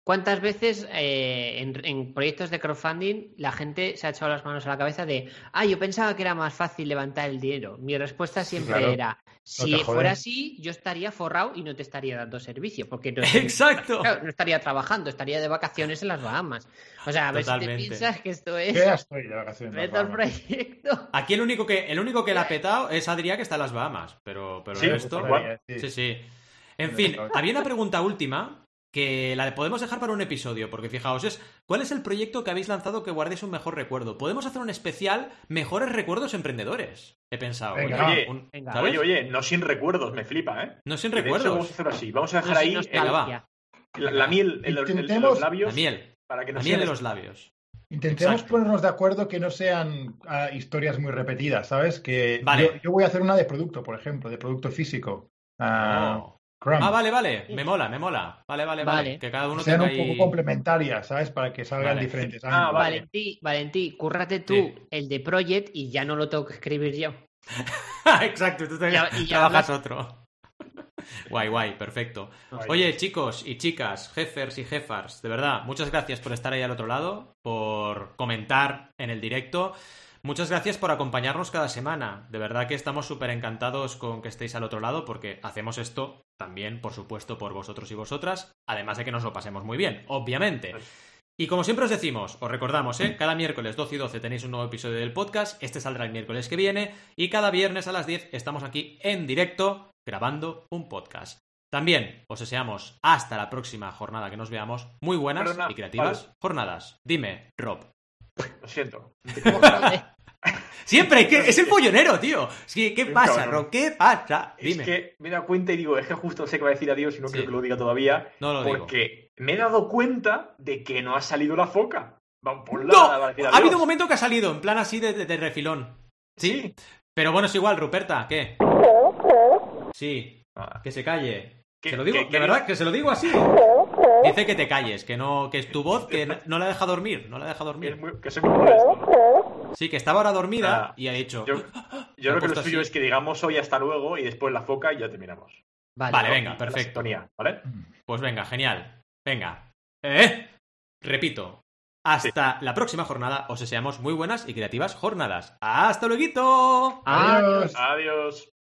¿Cuántas veces eh, en, proyectos de crowdfunding la gente se ha echado las manos a la cabeza de, ah, yo pensaba que era más fácil levantar el dinero? Mi respuesta siempre era, si fuera así, yo estaría forrado y no te estaría dando servicio, porque no, Exacto. no estaría trabajando, estaría de vacaciones en las Bahamas. O sea, a ver si te piensas que esto es... Ya estoy de vacaciones. proyecto. Aquí el único que el único que la ha petado es Adrián que está en las Bahamas, pero, pero ¿Sí? esto... Sí, sí. En fin, había una pregunta última que la podemos dejar para un episodio, porque fijaos, es ¿cuál es el proyecto que habéis lanzado que guardéis un mejor recuerdo? Podemos hacer un especial mejores recuerdos emprendedores. He pensado. Venga, Oye, un- venga. ¿sabes? Oye, oye, no sin recuerdos, me flipa, ¿eh? No sin hecho, Vamos a recuerdos. hacerlo así. Vamos a dejar No, ahí va. la, la miel en los, en Intentemos- los labios La miel. para que La miel en los labios. Intentemos Exacto. ponernos de acuerdo que no sean ah, historias muy repetidas, ¿sabes? Que Vale. yo, yo voy a hacer una de producto, por ejemplo, de producto físico. Oh. Ah, vale, vale. Me mola, me mola. Vale, vale, vale. Vale. Que cada uno sean tenga un poco ahí... complementarias, ¿sabes? Para que salgan Vale. diferentes. Ah, vale. Valentí, Valentí, cúrrate tú Sí. el de Project y ya no lo tengo que escribir yo. Exacto, tú te Y trabajas hablas- otro. Guay, guay, perfecto. Oye, chicos y chicas, jefers y jefars, de verdad, muchas gracias por estar ahí al otro lado, por comentar en el directo. Muchas gracias por acompañarnos cada semana. De verdad que estamos súper encantados con que estéis al otro lado porque hacemos esto también, por supuesto, por vosotros y vosotras, además de que nos lo pasemos muy bien, obviamente. Y como siempre os decimos, os recordamos, ¿eh? cada miércoles 12 y 12 tenéis un nuevo episodio del podcast, este saldrá el miércoles que viene, y cada viernes a las 10 estamos aquí en directo grabando un podcast. También os deseamos hasta la próxima jornada que nos veamos, muy buenas Perdona, y creativas jornadas. Dime, Rob. Lo siento. Siempre, que es el pollonero, tío. Sí, ¿Qué Un pasa. Rob? ¿Qué pasa? Dime. Es que me he dado cuenta y digo, es que justo sé que va a decir adiós y no Sí. quiero que lo diga todavía. No lo digo. porque me he dado cuenta de que no ha salido la foca. Vamos, por ¡No! va a decir Ha habido un momento que ha salido, en plan así de, de- de refilón. ¿Sí? Sí. Pero bueno, es igual, Ruperta, ¿qué? Sí, Ah, que se calle. ¿Qué- Se lo digo, qué- de qué verdad, que se lo digo así. Dice que te calles, que no, que es tu voz que no, no la deja dormir, no la deja que, es dormir. muy- que soy muy molesto. Sí, que estaba ahora dormida Ah, y ha dicho. Yo, yo ha creo que lo suyo así. es que digamos hoy hasta luego y después la foca y ya terminamos. Vale. Vale, venga, perfecto. sintonía, ¿vale? Pues venga, genial. Venga. ¿Eh? Repito. Hasta la próxima jornada os deseamos muy buenas y creativas jornadas. ¡Hasta luego! Ah, Adiós. Adiós.